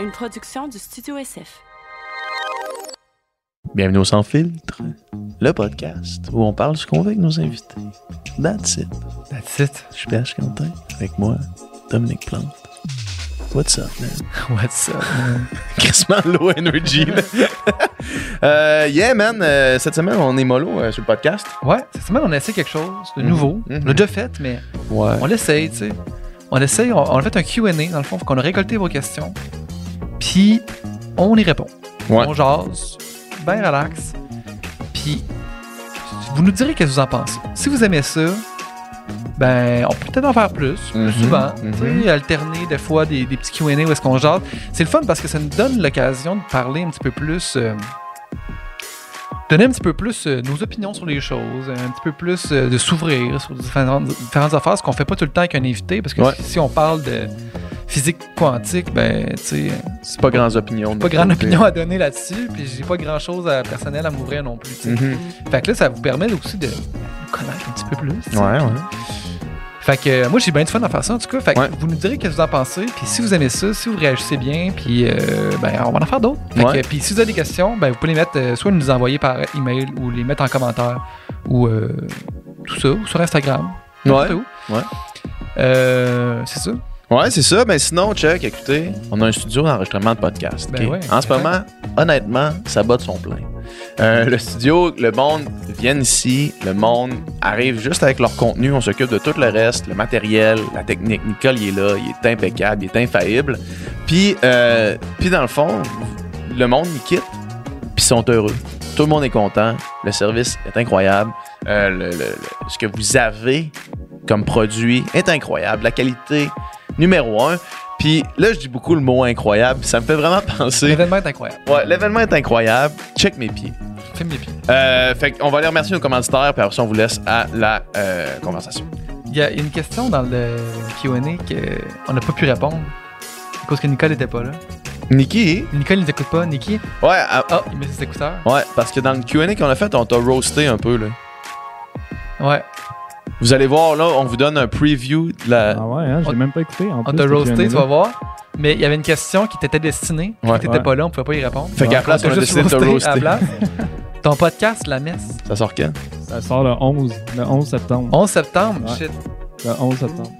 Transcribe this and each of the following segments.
une production du Studio SF. Bienvenue au Sans Filtre, le podcast où on parle ce qu'on veut avec nos invités. That's it. That's it. Je suis PH Quentin, avec moi, Dominique Plante. What's up, man? What's up, man? Crissement low energy, là. Euh, yeah, man, euh, cette semaine, on est mollo euh, sur le podcast. Ouais, cette semaine, on a essayé quelque chose de Mhm. nouveau. On l'a déjà fait, mais Ouais. on l'essaye, tu sais. On essaye, on, on a fait un Q&A, dans le fond, faut qu'on a récolté vos questions. Puis, on y répond. Ouais. On jase, bien relax. Puis, vous nous direz qu'est-ce que vous en pensez. Si vous aimez ça, ben, on peut peut-être en faire plus, plus Mhm. souvent. Mhm. Alterner des fois des, des petits Q&A où est-ce qu'on jase. C'est le fun parce que ça nous donne l'occasion de parler un petit peu plus... euh, donner un petit peu plus euh, nos opinions sur les choses, un petit peu plus euh, de s'ouvrir sur différentes, différentes affaires, ce qu'on fait pas tout le temps avec un invité, parce que Ouais. si, si on parle de physique quantique, ben, tu sais, C'est pas grandes opinions. de pas grande opinion à donner là-dessus, puis j'ai pas grand chose à, personnel à m'ouvrir non plus. Mhm. Fait que là, ça vous permet aussi de connaître un petit peu plus. Ouais, ouais. Fait que euh, moi, j'ai bien de fun à faire ça, en tout cas. Fait que Ouais. vous nous direz ce que vous en pensez, puis si vous aimez ça, si vous réagissez bien, puis euh, ben, on va en faire d'autres. Ouais. Puis si vous avez des questions, ben, vous pouvez les mettre, euh, soit nous les envoyer par email ou les mettre en commentaire, ou euh, tout ça, ou sur Instagram. Ouais. où. Ouais. Euh, c'est ça. Ouais, c'est ça. Mais sinon, check, écoutez, on a un studio d'enregistrement de podcast. Ben ouais, en ce moment, honnêtement, ça bat de son plein. Euh, le studio, le monde vient ici, le monde arrive juste avec leur contenu, on s'occupe de tout le reste, le matériel, la technique. Nicole, il est là, il est impeccable, il est infaillible. Puis, euh, puis dans le fond, le monde, il quitte, puis ils sont heureux. Tout le monde est content, le service est incroyable, Euh, le- le- le- ce que vous avez comme produit est incroyable, la qualité numéro un. Puis là, je dis beaucoup le mot incroyable, ça me fait vraiment penser. L'événement est incroyable. Ouais, l'événement est incroyable. Check mes pieds. Filme les pieds. Euh, fait qu'on va aller remercier nos commanditaires, puis après ça, on vous laisse à la euh, conversation. Il y a une question dans le QA qu'on n'a pas pu répondre. À cause que Nicole n'était pas là. Niki? Nicole, il t'écoute pas. Nikki? Ouais, Ah, il met ses écouteurs. ouais, parce que dans le QA qu'on a fait, on t'a roasté un peu. Là. Ouais. Vous allez voir, là, on vous donne un preview de la. Ah ouais, hein, On- j'ai même pas écouté. En On t'a roasté, tu vas voir. Mais il y avait une question qui t'était destinée. Ouais. tu t'étais Ouais. pas là, on pouvait pas y répondre. Fait qu'à la place, on a décidé de te roaster. Ton podcast, La Messe. Ça sort quand? Ça sort le 11, le 11 septembre. 11 septembre, Ouais. shit. Le 11 septembre.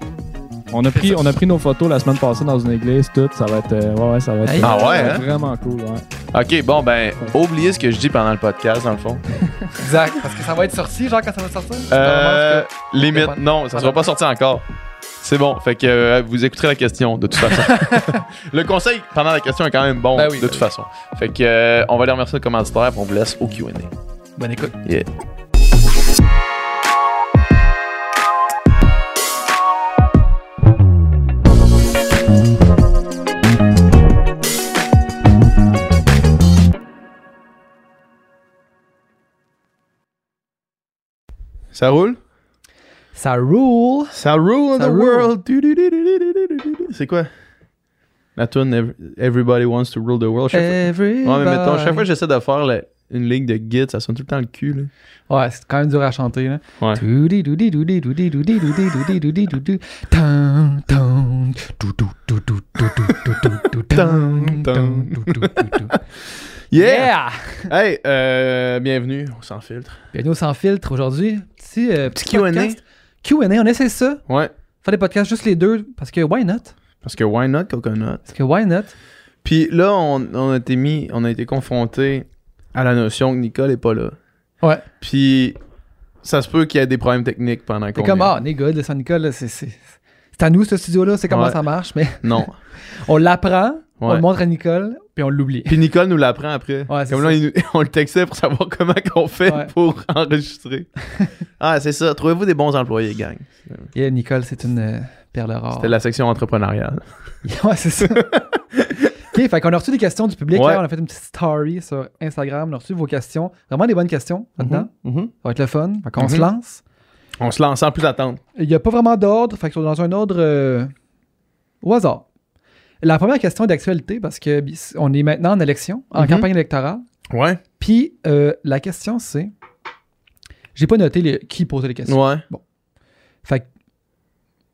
On a, pris, on a pris nos photos la semaine passée dans une église, tout. Ça va être, euh, ouais, ouais, ça va être. Ah ouais, ça va hein? être vraiment cool. Ouais. Ok, bon, ben, oubliez ce que je dis pendant le podcast, dans le fond. Exact. Parce que ça va être sorti, genre, quand ça va sortir? Euh, limite, pas- non, ça pas sera pas sorti encore. C'est bon, fait que euh, vous écouterez la question de toute façon. le conseil pendant la question est quand même bon Ben oui, de ben toute oui. façon. Fait que euh, on va les remercier le commanditaire puis on vous laisse au Q&A. Bonne écoute. Yeah. Ça roule? Ça roule. Ça roule the roule. world. C'est quoi? La tune Everybody Wants to Rule the World. Chaque Everybody. fois, ouais, mais mettons, chaque fois que j'essaie de faire là, une ligne de guide, ça sonne tout le temps le cul. Là. Ouais, c'est quand même dur à chanter. Là. Ouais. yeah! yeah! Hey, euh, bienvenue au Sans Filtre. Bienvenue au Sans Filtre aujourd'hui. Petit, euh, Petit Q&A. Q&A, on essaie ça. Ouais. Faire des podcasts juste les deux, parce que why not? Parce que why not coconut? Parce que why not? Puis là, on, on a été mis, on a été confronté à la notion que Nicole est pas là. Ouais. Puis ça se peut qu'il y ait des problèmes techniques pendant qu'on C'est comme, ah, on est good, le San Nicole, c'est c'est- c'est à nous, ce studio-là, c'est comment Ouais. ça marche, mais Non. on l'apprend, on le montre à Nicole, puis on l'oublie. Puis Nicole nous l'apprend après. Ouais, Comme là, il on le textait pour savoir comment qu'on fait Ouais. pour enregistrer. ah, c'est ça. Trouvez-vous des bons employés, gang? Et Nicole, c'est une euh, perle rare. C'était la section entrepreneuriale. ouais, c'est ça. OK, fait qu'on a reçu des questions du public. Ouais. là, on a fait une petite story sur Instagram. On a reçu vos questions. Vraiment des bonnes questions là-dedans. Mhm. Ça va être le fun. Fait qu'on se Mhm. lance. On se lance sans plus attendre. Il n'y a pas vraiment d'ordre. Fait que dans un ordre euh, au hasard. La première question est d'actualité parce que on est maintenant en élection, en Mhm. campagne électorale. Ouais. Puis euh, la question c'est. J'ai pas noté les- qui posait les questions. Ouais. Fait que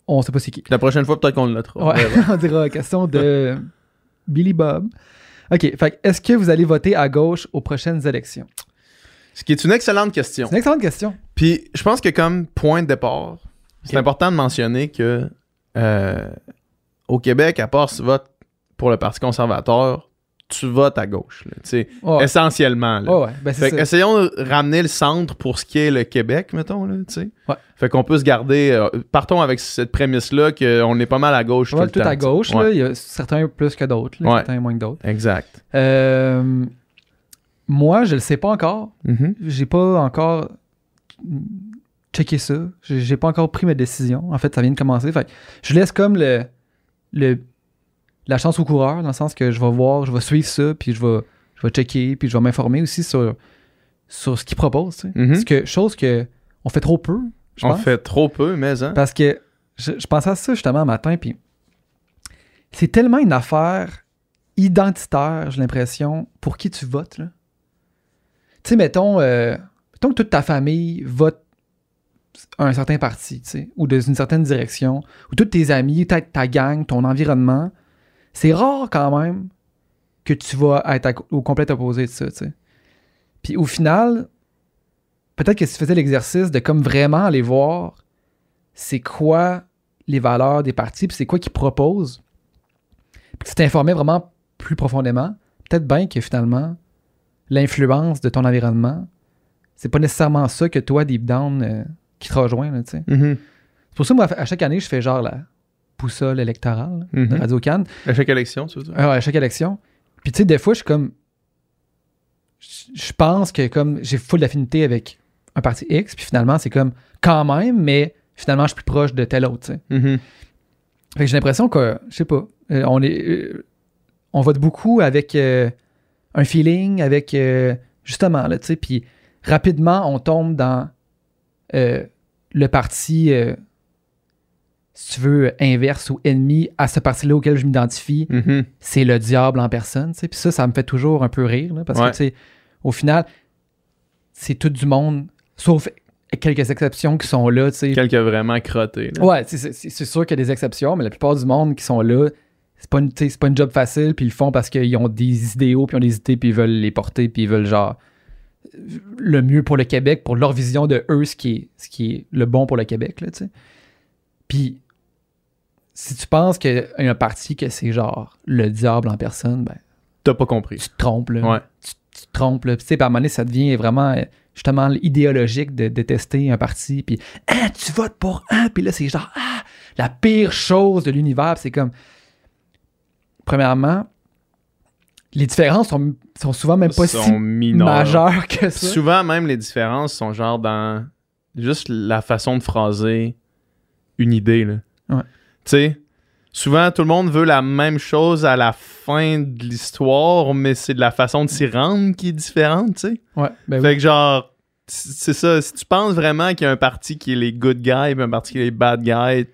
on sait pas c'est qui. La prochaine fois, peut-être qu'on le notera. Ouais, on dira question de Billy Bob. OK. Fait est-ce que vous allez voter à gauche aux prochaines élections? Ce qui est une excellente question. C'est une excellente question. Puis je pense que comme point de départ, c'est important de mentionner que euh, au Québec, à part si tu votes pour le Parti conservateur, tu votes à gauche. là, Ouais. Essentiellement. là. Ouais, ouais. Ben, Fait essayons de ramener le centre pour ce qui est le Québec, mettons, là, tu sais. Ouais. Fait qu'on peut se garder... euh, partons avec cette prémisse-là qu'on est pas mal à gauche On tout le tout temps, à gauche. Ouais. Il y a certains plus que d'autres. Ouais. Certains moins que d'autres. Exact. Euh, moi, je le sais pas encore. Mhm. J'ai pas encore checké ça. J'ai pas encore pris ma décision. En fait, ça vient de commencer. Fait je laisse comme le, le la chance au coureur, dans le sens que je vais voir, je vais suivre ça, puis je vais, je vais checker, puis je vais m'informer aussi sur, sur ce qu'ils proposent. tu sais. Mhm. Que, chose que on fait trop peu, je On pense. fait trop peu, mais hein. Parce que je, je pensais à ça justement un matin, puis c'est tellement une affaire identitaire, j'ai l'impression, pour qui tu votes. Tu sais, mettons, euh, mettons que toute ta famille vote un certain parti, tu sais, ou dans une certaine direction, ou tous tes amis, ta, ta gang, ton environnement. C'est rare quand même que tu vas être au complet opposé de ça, tu sais. Puis au final, peut-être que si tu faisais l'exercice de comme vraiment aller voir c'est quoi les valeurs des partis, puis c'est quoi qu'ils proposent, puis tu t'informais vraiment plus profondément, peut-être bien que finalement, l'influence de ton environnement, c'est pas nécessairement ça que toi, deep down, euh, qui te rejoint, là, tu sais. Mhm. C'est pour ça, moi, à chaque année, je fais genre la boussole électorale là, de. Radio Cannes. À chaque élection, tu veux dire? Ah à chaque élection. Puis tu sais, des fois, je suis comme. Je pense que comme j'ai full d'affinité avec un parti X, puis finalement, c'est comme quand même, mais finalement, je suis plus proche de tel autre, tu sais. Mhm. Fait que j'ai l'impression que, je sais pas, euh, on est. euh, on vote beaucoup avec euh, un feeling, avec euh, justement, là, tu sais, puis rapidement, on tombe dans euh, le parti, euh, si tu veux, inverse ou ennemi à ce parti-là auquel je m'identifie Mhm. c'est le diable en personne. Puis ça, ça me fait toujours un peu rire. là, parce Ouais. que, au final, c'est tout du monde, sauf quelques exceptions qui sont là. tu sais. Quelques vraiment crottés. là. Ouais, c'est sûr qu'il y a des exceptions, mais la plupart du monde qui sont là, c'est pas, une- pas une job facile, puis ils le font parce qu'ils ont des idéaux, puis ils ont des idées, puis ils veulent les porter, puis ils veulent genre le mieux pour le Québec, pour leur vision de eux, ce qui est, ce qui est le bon pour le Québec, là. Puis, si tu penses qu'il y a un parti que c'est genre le diable en personne, ben, T'as pas compris. tu te trompes, là. Ouais. Tu, tu te trompes, là. Puis, tu sais, à un moment donné, ça devient vraiment, euh, justement, idéologique de détester un parti. Puis, ah, tu votes pour un. Puis là, c'est genre, ah, la pire chose de l'univers. C'est comme, premièrement, les différences sont, sont souvent même pas sont si majeures que ça. Souvent, même, les différences sont genre dans juste la façon de phraser une idée. Là. Ouais. Tu sais, souvent, tout le monde veut la même chose à la fin de l'histoire, mais c'est de la façon de s'y rendre qui est différente, tu sais. Ouais, ben oui. Fait que genre, c'est ça. Si tu penses vraiment qu'il y a un parti qui est les good guys et un parti qui est les bad guys,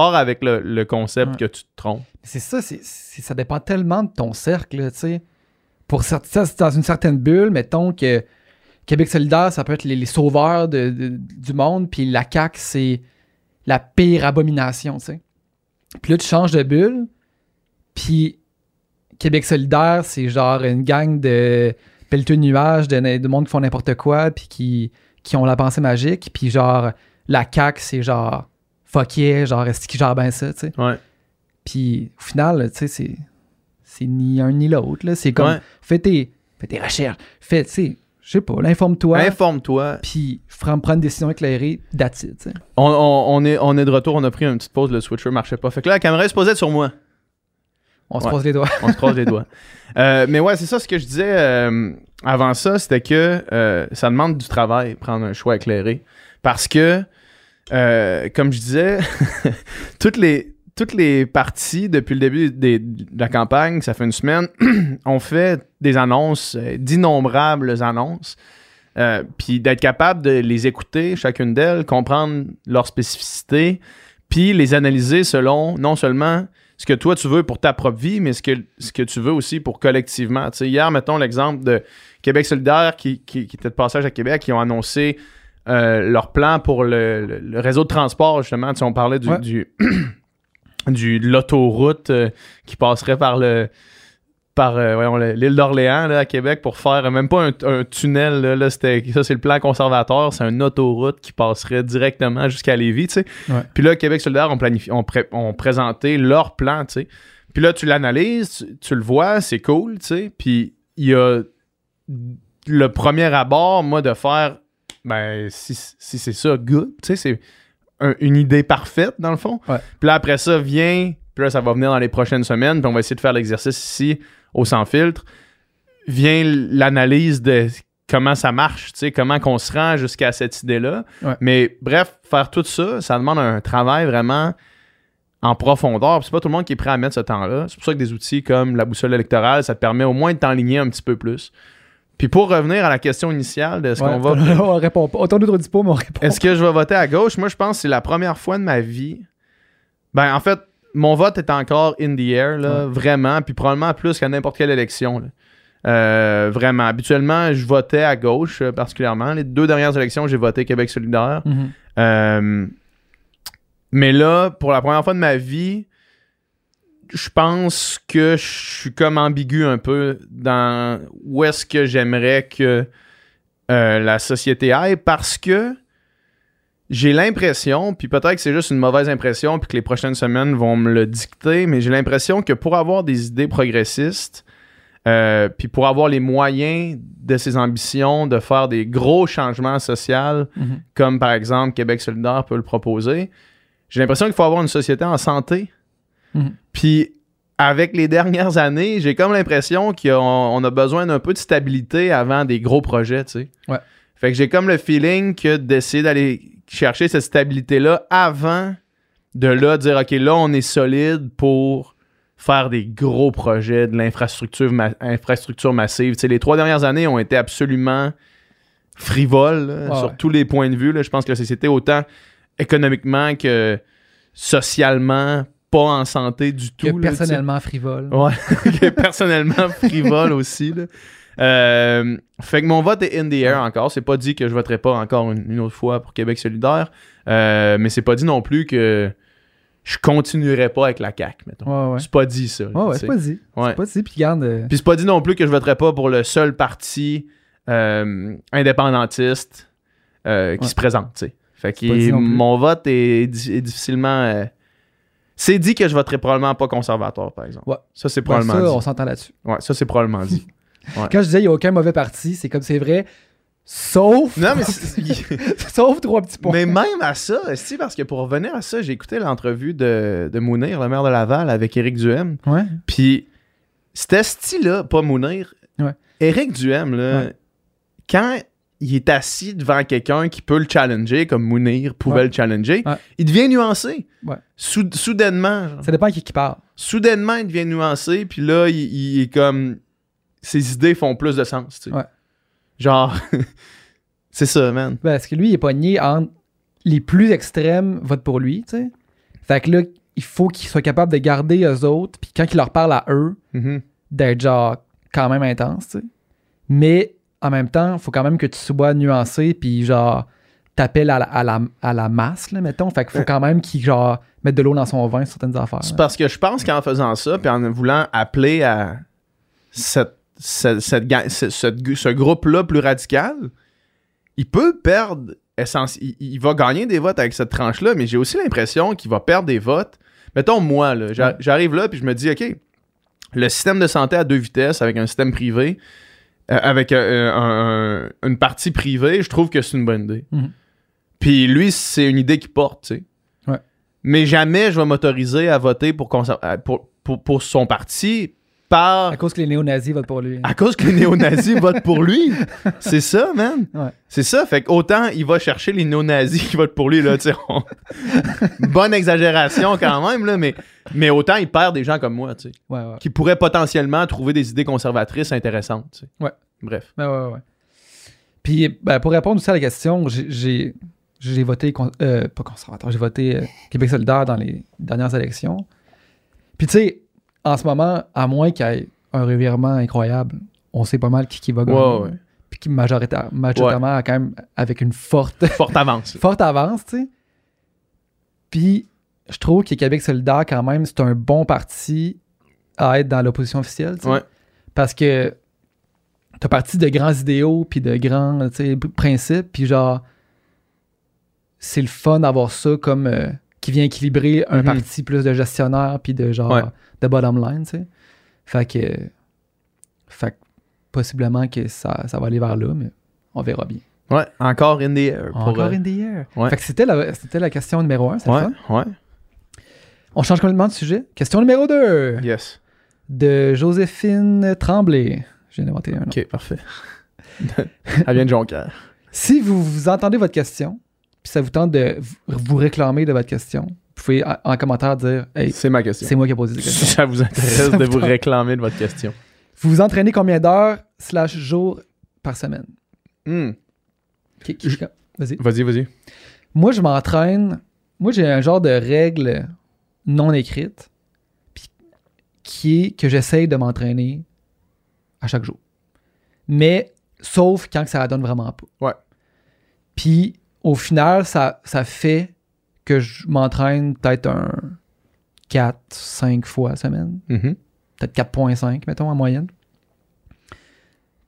pars avec le, le concept Ouais. que tu te trompes. C'est ça, c'est, ça dépend tellement de ton cercle, tu sais. Pour cer- ça, c'est dans une certaine bulle, mettons que Québec solidaire, ça peut être les, les sauveurs de- de- du monde, puis la CAQ, c'est la pire abomination, tu sais. Puis là, tu changes de bulle, puis Québec solidaire, c'est genre une gang de pelleteux de nuages, de, de monde qui font n'importe quoi, puis qui, qui ont la pensée magique, puis genre, la CAQ, c'est genre, fuck yeah, genre, est-ce qu'ils gèrent bien ça, tu sais? Ouais. Puis au final, tu sais, c'est, c'est ni un ni l'autre. là. C'est comme, Ouais. fais, tes, fais tes recherches, fais, tu sais, je sais pas, informe-toi, Informe-toi. puis prends, prends une décision éclairée, that's it, tu sais. On, on- on est, on est de retour, on a pris une petite pause, le switcher marchait pas. Fait que là, la caméra supposée être sur moi. On se Ouais. croise les doigts. On se croise les doigts. Euh, mais ouais, c'est ça ce que je disais euh, avant ça, c'était que euh, ça demande du travail, prendre un choix éclairé. Parce que, euh, comme je disais, toutes les toutes les parties depuis le début de la campagne, ça fait une semaine, ont fait des annonces, euh, d'innombrables annonces. Euh, puis d'être capable de les écouter, chacune d'elles, comprendre leurs spécificités, puis les analyser selon non seulement ce que toi tu veux pour ta propre vie, mais ce que, ce que tu veux aussi pour collectivement. Hier, mettons l'exemple de Québec solidaire qui était de passage à Québec, qui ont annoncé euh, leur plan pour le, le- le réseau de transport, justement. Tu sais, on parlait du, Ouais. du, du- de l'autoroute euh, qui passerait par le par euh, l'île d'Orléans à Québec pour faire même pas un, un tunnel. Là, ça, c'est le plan conservateur. C'est une autoroute qui passerait directement jusqu'à Lévis. tu sais. Ouais. Puis là, Québec solidaire ont, planifié, ont, pré- ont présenté leur plan. tu sais. Puis là, tu l'analyses, tu, tu le vois, c'est cool. tu sais. Puis il y a le premier abord, moi, de faire ben, si, si c'est ça, good. Tu sais, c'est un- une idée parfaite, dans le fond. Ouais. Puis là, après ça, vient. Puis là, ça va venir dans les prochaines semaines. Puis on va essayer de faire l'exercice ici, au sans filtre. Vient l'analyse de comment ça marche, tu sais, comment qu'on se rend jusqu'à cette idée-là. Ouais. Mais bref, faire tout ça, ça demande un travail vraiment en profondeur. C'est pas tout le monde qui est prêt à mettre ce temps-là. C'est pour ça que des outils comme la boussole électorale, ça te permet au moins de t'enligner un petit peu plus. Puis pour revenir à la question initiale de ce Ouais, qu'on va on répond pas. Autant dit pas, mais on répond. est-ce que je vais voter à gauche? Moi, je pense que c'est la première fois de ma vie. Ben, en fait, mon vote est encore in the air, là, vraiment, puis probablement plus qu'à n'importe quelle élection. là. Euh, vraiment. Habituellement, je votais à gauche, euh, particulièrement. Les deux dernières élections, j'ai voté Québec solidaire. Mhm. Euh, mais là, pour la première fois de ma vie, je pense que je suis comme ambigu un peu dans où est-ce que j'aimerais que euh, la société aille parce que j'ai l'impression, puis peut-être que c'est juste une mauvaise impression, puis que les prochaines semaines vont me le dicter, mais j'ai l'impression que pour avoir des idées progressistes, euh, puis pour avoir les moyens de ses ambitions de faire des gros changements sociaux, Mhm. comme par exemple Québec solidaire peut le proposer, j'ai l'impression qu'il faut avoir une société en santé. Mhm. Puis avec les dernières années, j'ai comme l'impression qu'on on a besoin d'un peu de stabilité avant des gros projets, tu sais. Ouais. Fait que j'ai comme le feeling que d'essayer d'aller chercher cette stabilité-là avant de là dire OK, là on est solide pour faire des gros projets de l'infrastructure ma- infrastructure massive. Tu sais, les trois dernières années ont été absolument frivoles là, sur ouais. tous les points de vue. là. Je pense que la société, autant économiquement que socialement, pas en santé du tout. Tu sais. personnellement frivole. Ouais, que personnellement frivole aussi. Là. Euh, fait que mon vote est in the air encore. C'est pas dit que je voterai pas encore une, une autre fois pour Québec solidaire. Euh, mais c'est pas dit non plus que je continuerai pas avec la CAQ, mettons. Ouais, ouais. C'est pas dit ça. Ouais, c'est pas dit. C'est pas dit. Puis garde. euh, Puis c'est pas dit non plus que je voterai pas pour le seul parti indépendantiste qui se présente, tu sais. Fait que mon vote est, est difficilement... c'est dit que je voterai probablement pas conservateur, par exemple. Ouais. Ça, c'est ouais, probablement ça, dit. on s'entend là-dessus. Ouais, ça, c'est probablement dit. Quand je disais il n'y a aucun mauvais parti, c'est comme c'est vrai. Sauf. non, mais, sauf trois petits points. mais même à ça, c'est parce que pour revenir à ça, j'ai écouté l'entrevue de, de Mounir, le maire de Laval, avec Éric Duhem. Ouais. Puis, c'était style-là, pas Mounir. Ouais. Éric Duhem, là, Ouais. quand il est assis devant quelqu'un qui peut le challenger, comme Mounir pouvait Ouais. le challenger, Ouais. il devient nuancé. Ouais. Sou- soudainement. genre. Ça dépend à qui qui parle. soudainement, il devient nuancé, puis là, il, il est comme. Ses idées font plus de sens, tu sais. Ouais. Genre. c'est ça, man. Parce que lui, il est pogné entre les plus extrêmes votent pour lui, tu sais. Fait que là, il faut qu'il soit capable de garder eux autres, puis quand il leur parle à eux, Mhm. d'être genre quand même intense, tu sais. Mais en même temps, il faut quand même que tu sois nuancé, puis genre t'appelles à la, à, la, à la masse, là, mettons. Fait qu'il faut quand même qu'il genre mette de l'eau dans son vin sur certaines affaires. C'est parce que je pense qu'en faisant ça, puis en voulant appeler à cette, cette- cette ce, groupe-là plus radical, il peut perdre. essence- Il, il va gagner des votes avec cette tranche-là, mais j'ai aussi l'impression qu'il va perdre des votes. Mettons, moi, là, j'arrive là, puis je me dis, OK, le système de santé à deux vitesses avec un système privé, avec euh, un- un- une partie privée, je trouve que c'est une bonne idée. Mhm. Puis lui, c'est une idée qu'il porte, tu sais. Ouais. Mais jamais je vais m'autoriser à voter pour, pour son parti par À cause que les néo-nazis votent pour lui. à cause que les néo-nazis votent pour lui. C'est ça, man. Ouais. C'est ça. Fait qu'autant il va chercher les néo-nazis qui votent pour lui, là, tu on- Bonne exagération quand même, là, mais, mais autant il perd des gens comme moi, tu sais, Ouais, ouais. qui pourraient potentiellement trouver des idées conservatrices intéressantes, tu sais. Ouais. Bref. Ouais, ouais, ouais. Puis, ben, pour répondre aussi à la question, j'ai- j'ai j'ai voté, con- euh, pas conservateur, j'ai voté euh, Québec solidaire dans les dernières élections. Puis, tu sais, en ce moment, à moins qu'il y ait un revirement incroyable, on sait pas mal qui, qui va gagner. Ouais, ouais. Puis qui majoritaire- majoritairement, quand même, avec une forte, Forte avance. forte avance, tu sais. Puis, je trouve que Québec solidaire, quand même, c'est un bon parti à être dans l'opposition officielle, tu sais. Parce que t'as parti de grands idéaux, puis de grands tu sais, p- principes, puis genre, c'est le fun d'avoir ça comme euh, qui vient équilibrer un Mhm. parti plus de gestionnaire, puis de genre, Ouais. de bottom line, tu sais. Fait que, fait que possiblement que ça, ça va aller vers là, mais on verra bien. Ouais, encore in the air. pour, Encore euh, in the air. ouais. Fait que c'était la, c'était la question numéro un, c'est Ouais, ouais. On change complètement de sujet. Question numéro 2 Yes. de Joséphine Tremblay. Je viens d'inventer un nom. Ok, parfait. Elle vient de Jonquière. Si vous, vous entendez votre question, puis ça vous tente de vous réclamer de votre question, vous pouvez en, en commentaire dire Hey, C'est ma question. c'est moi qui ai posé cette Si question. ça vous intéresse Ça de vous réclamer de votre question. Vous vous entraînez combien d'heures slash jours par semaine? Hmm. Vas-y. Vas-y, vas-y. Moi, je m'entraîne. Moi, j'ai un genre de règle non écrite qui est que j'essaye de m'entraîner à chaque jour. Mais sauf quand ça la donne vraiment pas. Ouais. Puis au final, ça, ça fait que je m'entraîne peut-être un 4-5 fois semaine. Mhm. Peut-être 4.5, mettons, en moyenne.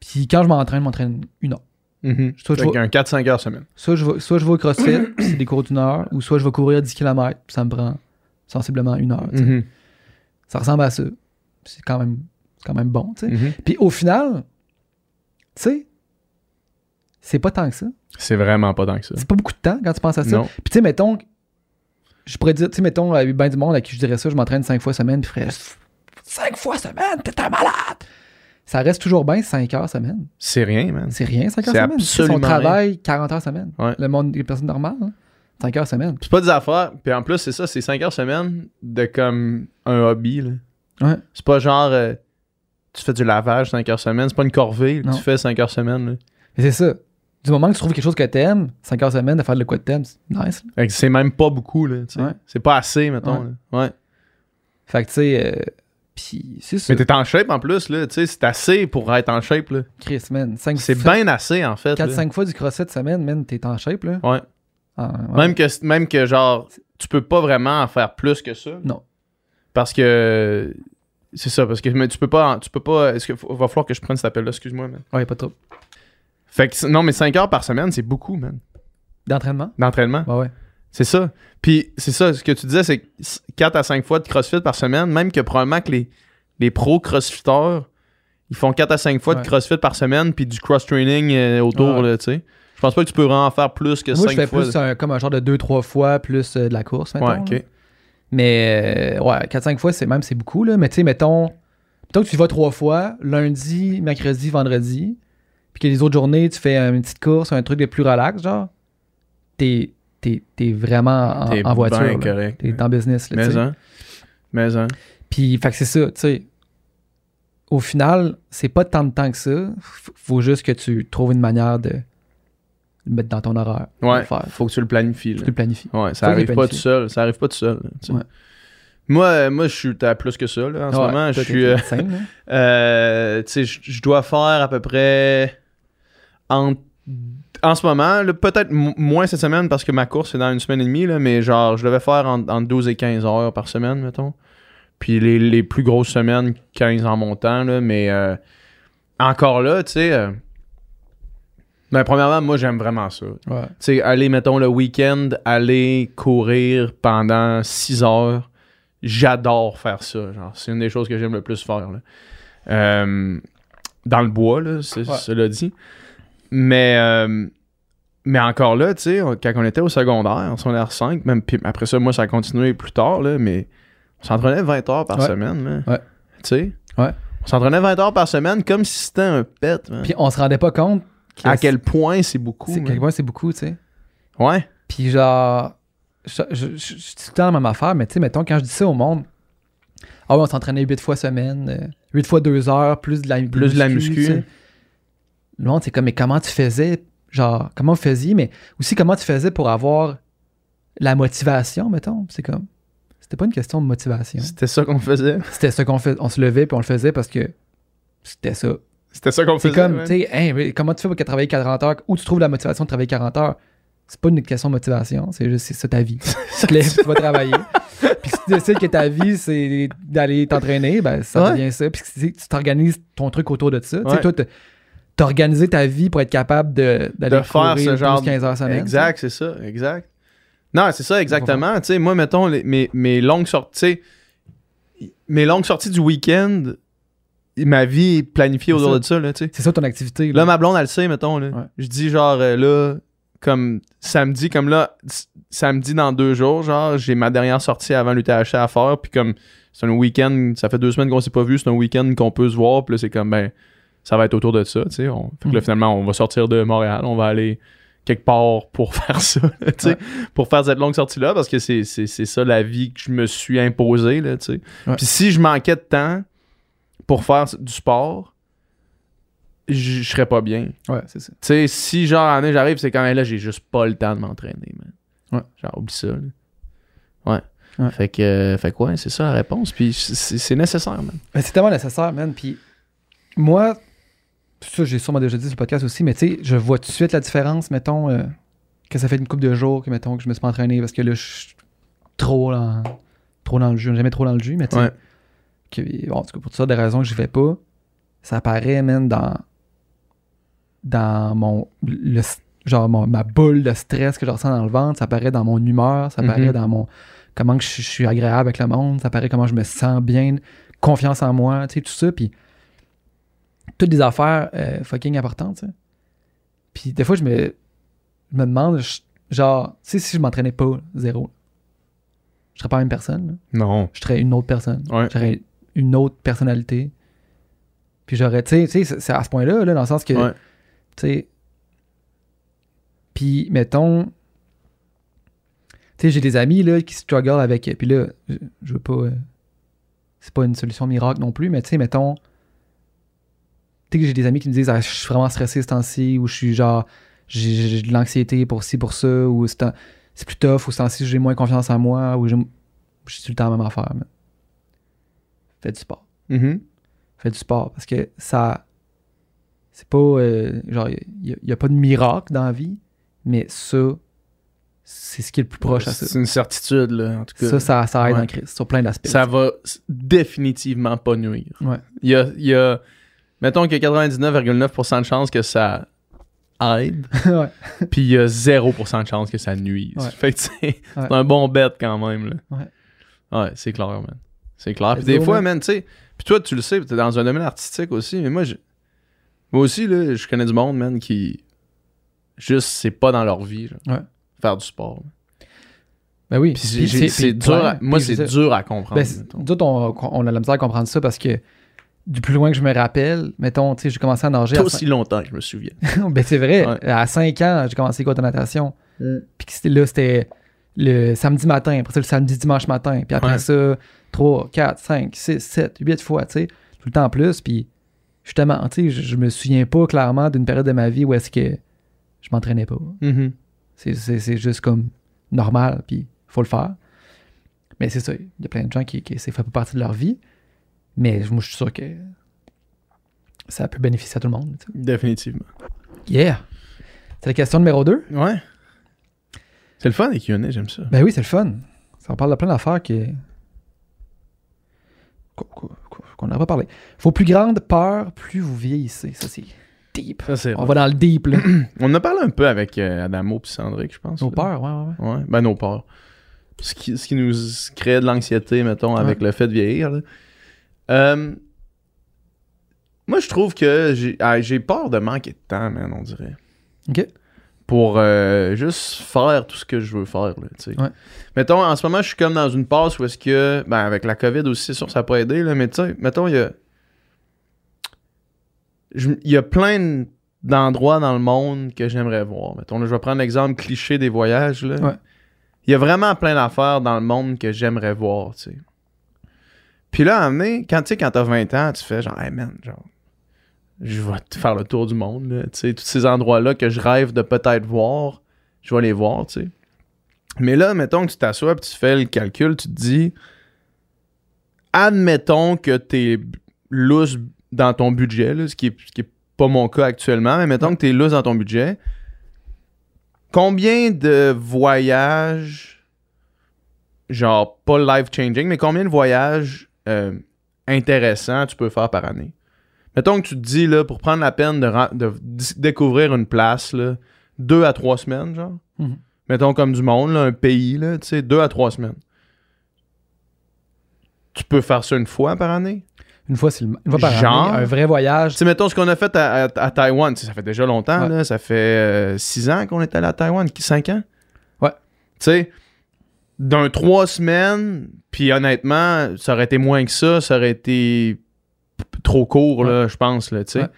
Puis quand je m'entraîne, je m'entraîne une heure. Mhm. Soit je Fait vais- qu'un 4-5 heures semaine. Soit je vais, soit je vais au CrossFit, c'est des cours d'une heure, ou soit je vais courir 10 km, puis ça me prend sensiblement une heure. Mhm. Ça ressemble à ça. C'est quand même, c'est quand même bon, tu sais. Mhm. Puis au final, tu sais, c'est pas tant que ça. C'est vraiment pas tant que ça. C'est pas beaucoup de temps quand tu penses à ça. Non. Puis tu sais, mettons, je pourrais dire, tu sais, mettons, il y a bien du monde à qui je dirais ça, je m'entraîne 5 fois semaine, puis je ferais 5 fois semaine, t'es un malade! Ça reste toujours bien 5 heures semaine. C'est rien, man. C'est rien, 5 heures C'est semaine. On absolument travaille 40 heures semaine. Ouais. Le monde des personnes normales, hein, 5 heures semaine. C'est pas des affaires. Puis en plus, c'est ça, c'est 5 heures semaine de comme un hobby. Là. Ouais. C'est pas genre euh, tu fais du lavage 5 heures semaine. C'est pas une corvée tu fais 5 heures semaine. là. C'est ça. Du moment que tu trouves quelque chose que t'aimes, 5 heures semaine de faire de quoi que t'aimes, c'est nice. là. Fait que c'est même pas beaucoup. Là, tu sais. Ouais. C'est pas assez, mettons. Ouais. là. Ouais. Fait que tu sais, euh, c'est ça. Mais t'es en shape en plus. là. Tu sais, C'est assez pour être en shape. là. Chris, man. 5 C'est bien assez en fait. là. 4-5 fois du crossfit semaine, man, t'es en shape, là. Ouais. Ah, ouais. Même, que, même que genre, tu peux pas vraiment en faire plus que ça. Non. Parce que. C'est ça, parce que mais tu peux pas. Tu peux pas. Est-ce qu'il va falloir que je prenne cet appel-là, excuse-moi, man. Ouais, pas trop. Fait que non, mais 5 heures par semaine, c'est beaucoup, man. D'entraînement? D'entraînement. Ouais. C'est ça. Puis c'est ça, ce que tu disais, c'est 4 à 5 fois de CrossFit par semaine, même que probablement que les, les pros CrossFitters, ils font 4 à 5 fois Ouais. de CrossFit par semaine, puis du cross-training euh, autour, Ouais. tu sais. Je pense pas que tu peux vraiment en faire plus que Moi, 5 je fais fois. plus un- comme un genre de 2-3 fois plus euh, de la course, ouais, ok. là. Mais euh, ouais, 4-5 fois, c'est même c'est beaucoup, là. Mais tu sais, mettons, mettons que tu y vas 3 fois, lundi, mercredi, vendredi, puis que les autres journées, tu fais une petite course, un truc de plus relax, genre, t'es, t'es, t'es vraiment en, T'es en voiture. T'es en business, là, tu Mais sais. hein. Mais hein. Puis, fait que c'est ça, tu sais. Au final, c'est pas tant de temps que ça. Faut juste que tu trouves une manière de le mettre dans ton horaire. Ouais, faire. faut que tu le planifies. Tu là. le planifies. Ouais, Faut ça arrive pas tout seul. Ça arrive pas tout seul. là, tu sais. Ouais. Moi, euh, moi, je suis à plus que ça, là, en ce moment. Je suis. euh. Euh, tu sais, je dois faire à peu près en, en ce moment, peut-être mo- moins cette semaine parce que ma course est dans une semaine et demie, là, mais genre, je devais faire en- entre 12 et 15 heures par semaine, mettons. Puis les, les plus grosses semaines, 15 en montant, là, mais euh, encore là, tu sais. euh, ben, premièrement, moi, j'aime vraiment ça. Tu sais, aller, mettons, le week-end, aller courir pendant 6 heures, j'adore faire ça. Genre, c'est une des choses que j'aime le plus faire. là. Euh, dans le bois, là, c'est Ouais. cela dit. Mais, euh, mais encore là, tu sais, quand on était au secondaire, en secondaire 5, même puis après ça, moi, ça a continué plus tard, là, mais on s'entraînait 20 heures par Ouais. semaine. Là. Ouais. Tu sais? Ouais. On s'entraînait 20 heures par semaine comme si c'était un pet. man. Puis on se rendait pas compte à quel point c'est beaucoup. man. quel point c'est beaucoup, tu sais. Ouais. Puis genre, je, je, je- je- c'est tout le temps la même affaire, mais tu sais, mettons, quand je dis ça au monde, ah ouais, on s'entraînait 8 fois semaine, 8 fois 2 heures, plus de la, Plus de la muscu. Le monde, c'est comme, mais comment tu faisais, genre, comment vous faisiez, mais aussi comment tu faisais pour avoir la motivation, mettons? C'est comme, c'était pas une question de motivation. C'était ça qu'on faisait. C'était ça qu'on fait, on se levait puis on le faisait parce que c'était ça. C'était ça qu'on C'est faisait. comme, man. tu sais, hey, comment tu fais pour travailler 40 heures, où tu trouves la motivation de travailler 40 heures? C'est pas une question de motivation, c'est juste, c'est ça ta vie. tu te lèves, tu vas travailler. Puis si tu décides que ta vie, c'est d'aller t'entraîner, ben ça Ouais. devient ça. Puis si tu t'organises ton truc autour de ça. Tu sais, t'as- organisé ta vie pour être capable de- d'aller de faire ce genre 15 heures semaine. Exact, c'est ça, exact. Non, c'est ça, exactement. Tu sais, moi, mettons, les- mes, mes longues sorties, mes longues sorties du week-end, ma vie est planifiée autour de ça, là, tu sais. C'est ça ton activité. Là, ma blonde, elle le sait, mettons, là. Ouais. Je dis, genre, euh, là, comme samedi, comme là, samedi dans deux jours, genre, j'ai ma dernière sortie avant l'UTHC à faire, puis comme, c'est un week-end, ça fait deux semaines qu'on s'est pas vu, c'est un week-end qu'on peut se voir, puis là, c'est comme, ben, ça va être autour de ça, tu sais. On- Fait que là, Mhm. finalement, on va sortir de Montréal, on va aller quelque part pour faire ça, là, tu sais, Ouais. pour faire cette longue sortie-là, parce que c'est, c'est, c'est ça la vie que je me suis imposée, là, tu sais. Ouais. Puis si je manquais de temps pour faire du sport, je serais pas bien. Ouais, c'est ça. Tu sais, si genre, année, j'arrive, c'est quand même là, j'ai juste pas le temps de m'entraîner, man. Ouais. Genre, oublie ça, là. Ouais. Ouais. Fait que, euh, fait que ouais, c'est ça la réponse. Puis c'est c'est nécessaire, man. Mais c'est tellement nécessaire, man. Puis moi, ça, j'ai sûrement déjà dit sur le podcast aussi, mais tu sais, je vois tout de suite la différence, mettons, euh, que ça fait une couple de jours que, mettons, que je me suis pas entraîné parce que là, je suis trop dans, trop dans le jus. Jamais trop dans le jus, mais tu sais, Ouais. bon, en tout cas, pour toutes sortes de raisons que je fais pas, ça apparaît, man, dans, dans mon, le, genre, mon- ma boule de stress que je ressens dans le ventre, ça apparaît dans mon humeur, ça apparaît Mhm. dans mon, comment que je, je suis agréable avec le monde, ça apparaît comment je me sens bien, confiance en moi, tu sais, tout ça, puis toutes des affaires euh, fucking importantes, tu sais. Puis des fois, je me, je me demande, je- genre, tu sais, si je m'entraînais pas, zéro, je serais pas la même personne, là Non. je serais une autre personne. Ouais. J'aurais une autre personnalité. Puis j'aurais, tu sais, c'est- c'est à ce point-là, là, dans le sens que, Ouais. tu sais, puis mettons, tu sais, j'ai des amis, là, qui struggle avec, puis là, je, je veux pas, euh, c'est pas une solution miracle non plus, mais tu sais, mettons, tu sais que j'ai des amis qui me disent, ah, je suis vraiment stressé ce temps-ci, ou je suis genre, j'ai de l'anxiété pour ci, pour ça, ou c'est un- plus tough, ou ce temps-ci, j'ai moins confiance en moi, ou j'ai je suis tout le temps la même affaire. man. Fais du sport. Mhm. Fais du sport. Parce que ça. C'est pas. euh, genre, il n'y a, pas de miracle dans la vie, mais ça, c'est ce qui est le plus proche à ça. C'est une certitude, là, en tout cas. Ça, ça, ça aide Ouais. en crise, sur plein d'aspects. ça va définitivement pas nuire. Ouais. Il y a, il y a- mettons qu'il y a 99,9% de chances que ça aide, ouais. puis il y a 0% de chances que ça nuise. Ouais. Fait que c'est Ouais. un bon bet quand même, là. Ouais. C'est clair, man. C'est clair. Puis des go, fois, man. man, tu sais, puis toi, tu le sais, t'es dans un domaine artistique aussi, mais moi, je- moi aussi, là, je connais du monde, man, qui juste, c'est pas dans leur vie, genre, Ouais. faire du sport. Ben oui. C'est dur, à- moi, c'est dur à comprendre. Ben, c'est- mettons. nous autres, on, on a la misère à comprendre ça parce que du plus loin que je me rappelle, mettons, tu sais, j'ai commencé à nager. Pas à aussi longtemps que je me souviens. ben, c'est vrai. Ouais. À 5 ans, j'ai commencé quoi de natation. Puis que c'était là, c'était le samedi matin, après ça, le samedi dimanche matin. Puis après Ouais. ça, 3, 4, 5, 6, 7, 8 fois, tu sais, tout le temps en plus. Puis justement, tu sais, je, je me souviens pas clairement d'une période de ma vie où est-ce que je m'entraînais pas. Mhm. C'est- C'est c'est juste comme normal, puis faut le faire. Mais c'est ça, il y a plein de gens qui, qui ça fait pas partie de leur vie. Mais moi, je suis sûr que ça peut bénéficier à tout le monde. tu sais. Définitivement. Yeah! C'est la question numéro 2. Ouais. C'est le fun avec Q&A, j'aime ça. Ben oui, c'est le fun. Ça parle de plein d'affaires qui. qu'on- n'aurait pas parlé. Vos plus grandes peurs, plus vous vieillissez. Ça, c'est deep. Ça, c'est On va dans le deep, là. On en a parlé un peu avec euh, Adamo et Sandrick, je pense. Nos là. peurs, ouais, ouais, ouais. Ouais, ben nos peurs. Ce qui, ce qui nous crée de l'anxiété, mettons, avec le fait de vieillir. là. Euh, moi, je trouve que j'ai ah, j'ai peur de manquer de temps, man, on dirait. OK. Pour euh, juste faire tout ce que je veux faire, là, tu sais. Ouais. Mettons, en ce moment, je suis comme dans une passe où est-ce que, ben, avec la COVID aussi, sûr, ça n'a pas aidé, là, mais tu sais, mettons, il y a... Il y a plein d'endroits dans le monde que j'aimerais voir. Mettons, là, je vais prendre l'exemple cliché des voyages, là. Ouais. Il y a vraiment plein d'affaires dans le monde que j'aimerais voir, tu sais. Puis là, à un moment quand tu sais, quand t'as 20 ans, tu fais genre, hey man, genre, je vais faire le tour du monde. Tu sais, tous ces endroits-là que je rêve de peut-être voir, je vais les voir, tu sais. Mais là, mettons que tu t'assois et tu fais le calcul, tu te dis, admettons que t'es lousse dans ton budget, ce, qui est, ce qui est pas mon cas actuellement, mais mettons que t'es lousse dans ton budget. Combien de voyages genre pas life-changing, mais combien de voyages euh, intéressants tu peux faire par année? Mettons que tu te dis, là, pour prendre la peine de, découvrir une place, là, deux à trois semaines, genre. Mhm. Mettons comme du monde, là, un pays, là, tu sais, deux à trois semaines. Tu peux faire ça une fois par année? Une fois, c'est le- une fois par Genre? année, un vrai voyage. Tu sais, mettons ce qu'on a fait à, à- à Taïwan, ça fait déjà longtemps, Ouais. là, ça fait euh, six ans qu'on est allé à Taïwan, qui- cinq ans? Ouais. Tu sais, d'un trois semaines, puis honnêtement, ça aurait été moins que ça, ça aurait été trop court, là, je pense, là, tu sais. Ouais.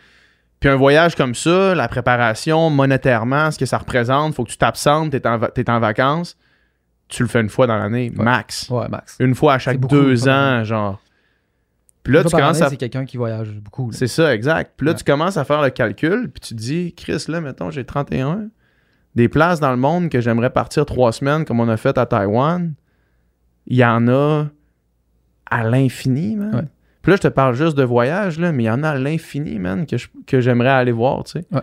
Puis un voyage comme ça, la préparation, monétairement, ce que ça représente, faut que tu t'absentes, t'es en, t'es en vacances, tu le fais une fois dans l'année, Ouais. max. Ouais, max. Une fois à chaque beaucoup, deux ans, genre. Puis là, Une tu commences année, à C'est quelqu'un qui voyage beaucoup. c'est ça, exact. Puis là, tu commences à faire le calcul, puis tu te dis, Chris, là, mettons, j'ai 31. Des places dans le monde que j'aimerais partir trois semaines, comme on a fait à Taïwan, il y en a à l'infini, man. Ouais. Puis là, je te parle juste de voyage, là, mais il y en a à l'infini, man, que, je- que j'aimerais aller voir, tu sais. Ouais.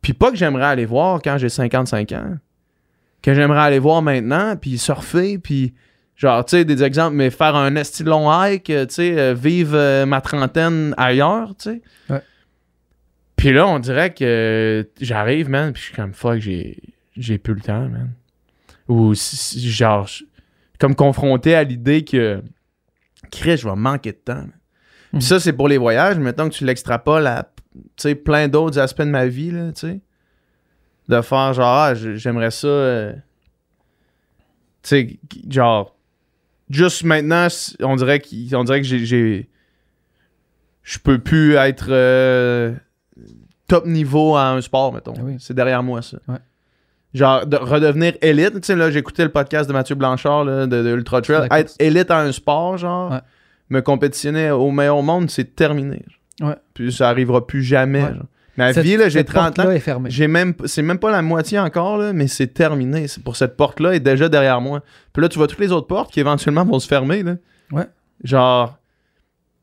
Puis pas que j'aimerais aller voir quand j'ai 55 ans. Que j'aimerais aller voir maintenant, puis surfer, puis genre, tu sais, des exemples, mais faire un esti long hike, euh, tu sais, euh, vivre euh, ma trentaine ailleurs, tu sais. Ouais. Puis là, on dirait que j'arrive, man, puis je suis comme, fuck, j'ai, j'ai plus le temps, man. Ou, genre, comme confronté à l'idée que, Chris, je vais manquer de temps. man. Puis Mhm. ça, c'est pour les voyages, mais mettons que tu l'extrapoles à, tu sais, plein d'autres aspects de ma vie, là, tu sais. De faire, genre, ah, j'aimerais ça, euh, tu sais, genre, juste maintenant, on dirait, qu'il- on dirait que j'ai- j'ai. Je peux plus être euh, top niveau à un sport, mettons. Ah oui. C'est derrière moi, ça. Ouais. Genre, de redevenir élite. Tu sais, là, j'ai écouté le podcast de Mathieu Blanchard là, de, de Ultra Trail. Être élite à un sport, genre, Ouais. me compétitionner au meilleur monde, c'est terminé. Ouais. Puis ça arrivera plus jamais. Genre. Ma Cette- vie, là, j'ai cette 30 ans. J'ai même, c'est même pas la moitié encore, là, mais c'est terminé. C'est pour cette porte-là est déjà derrière moi. Puis là, tu vois toutes les autres portes qui éventuellement vont se fermer, là. Ouais. Genre,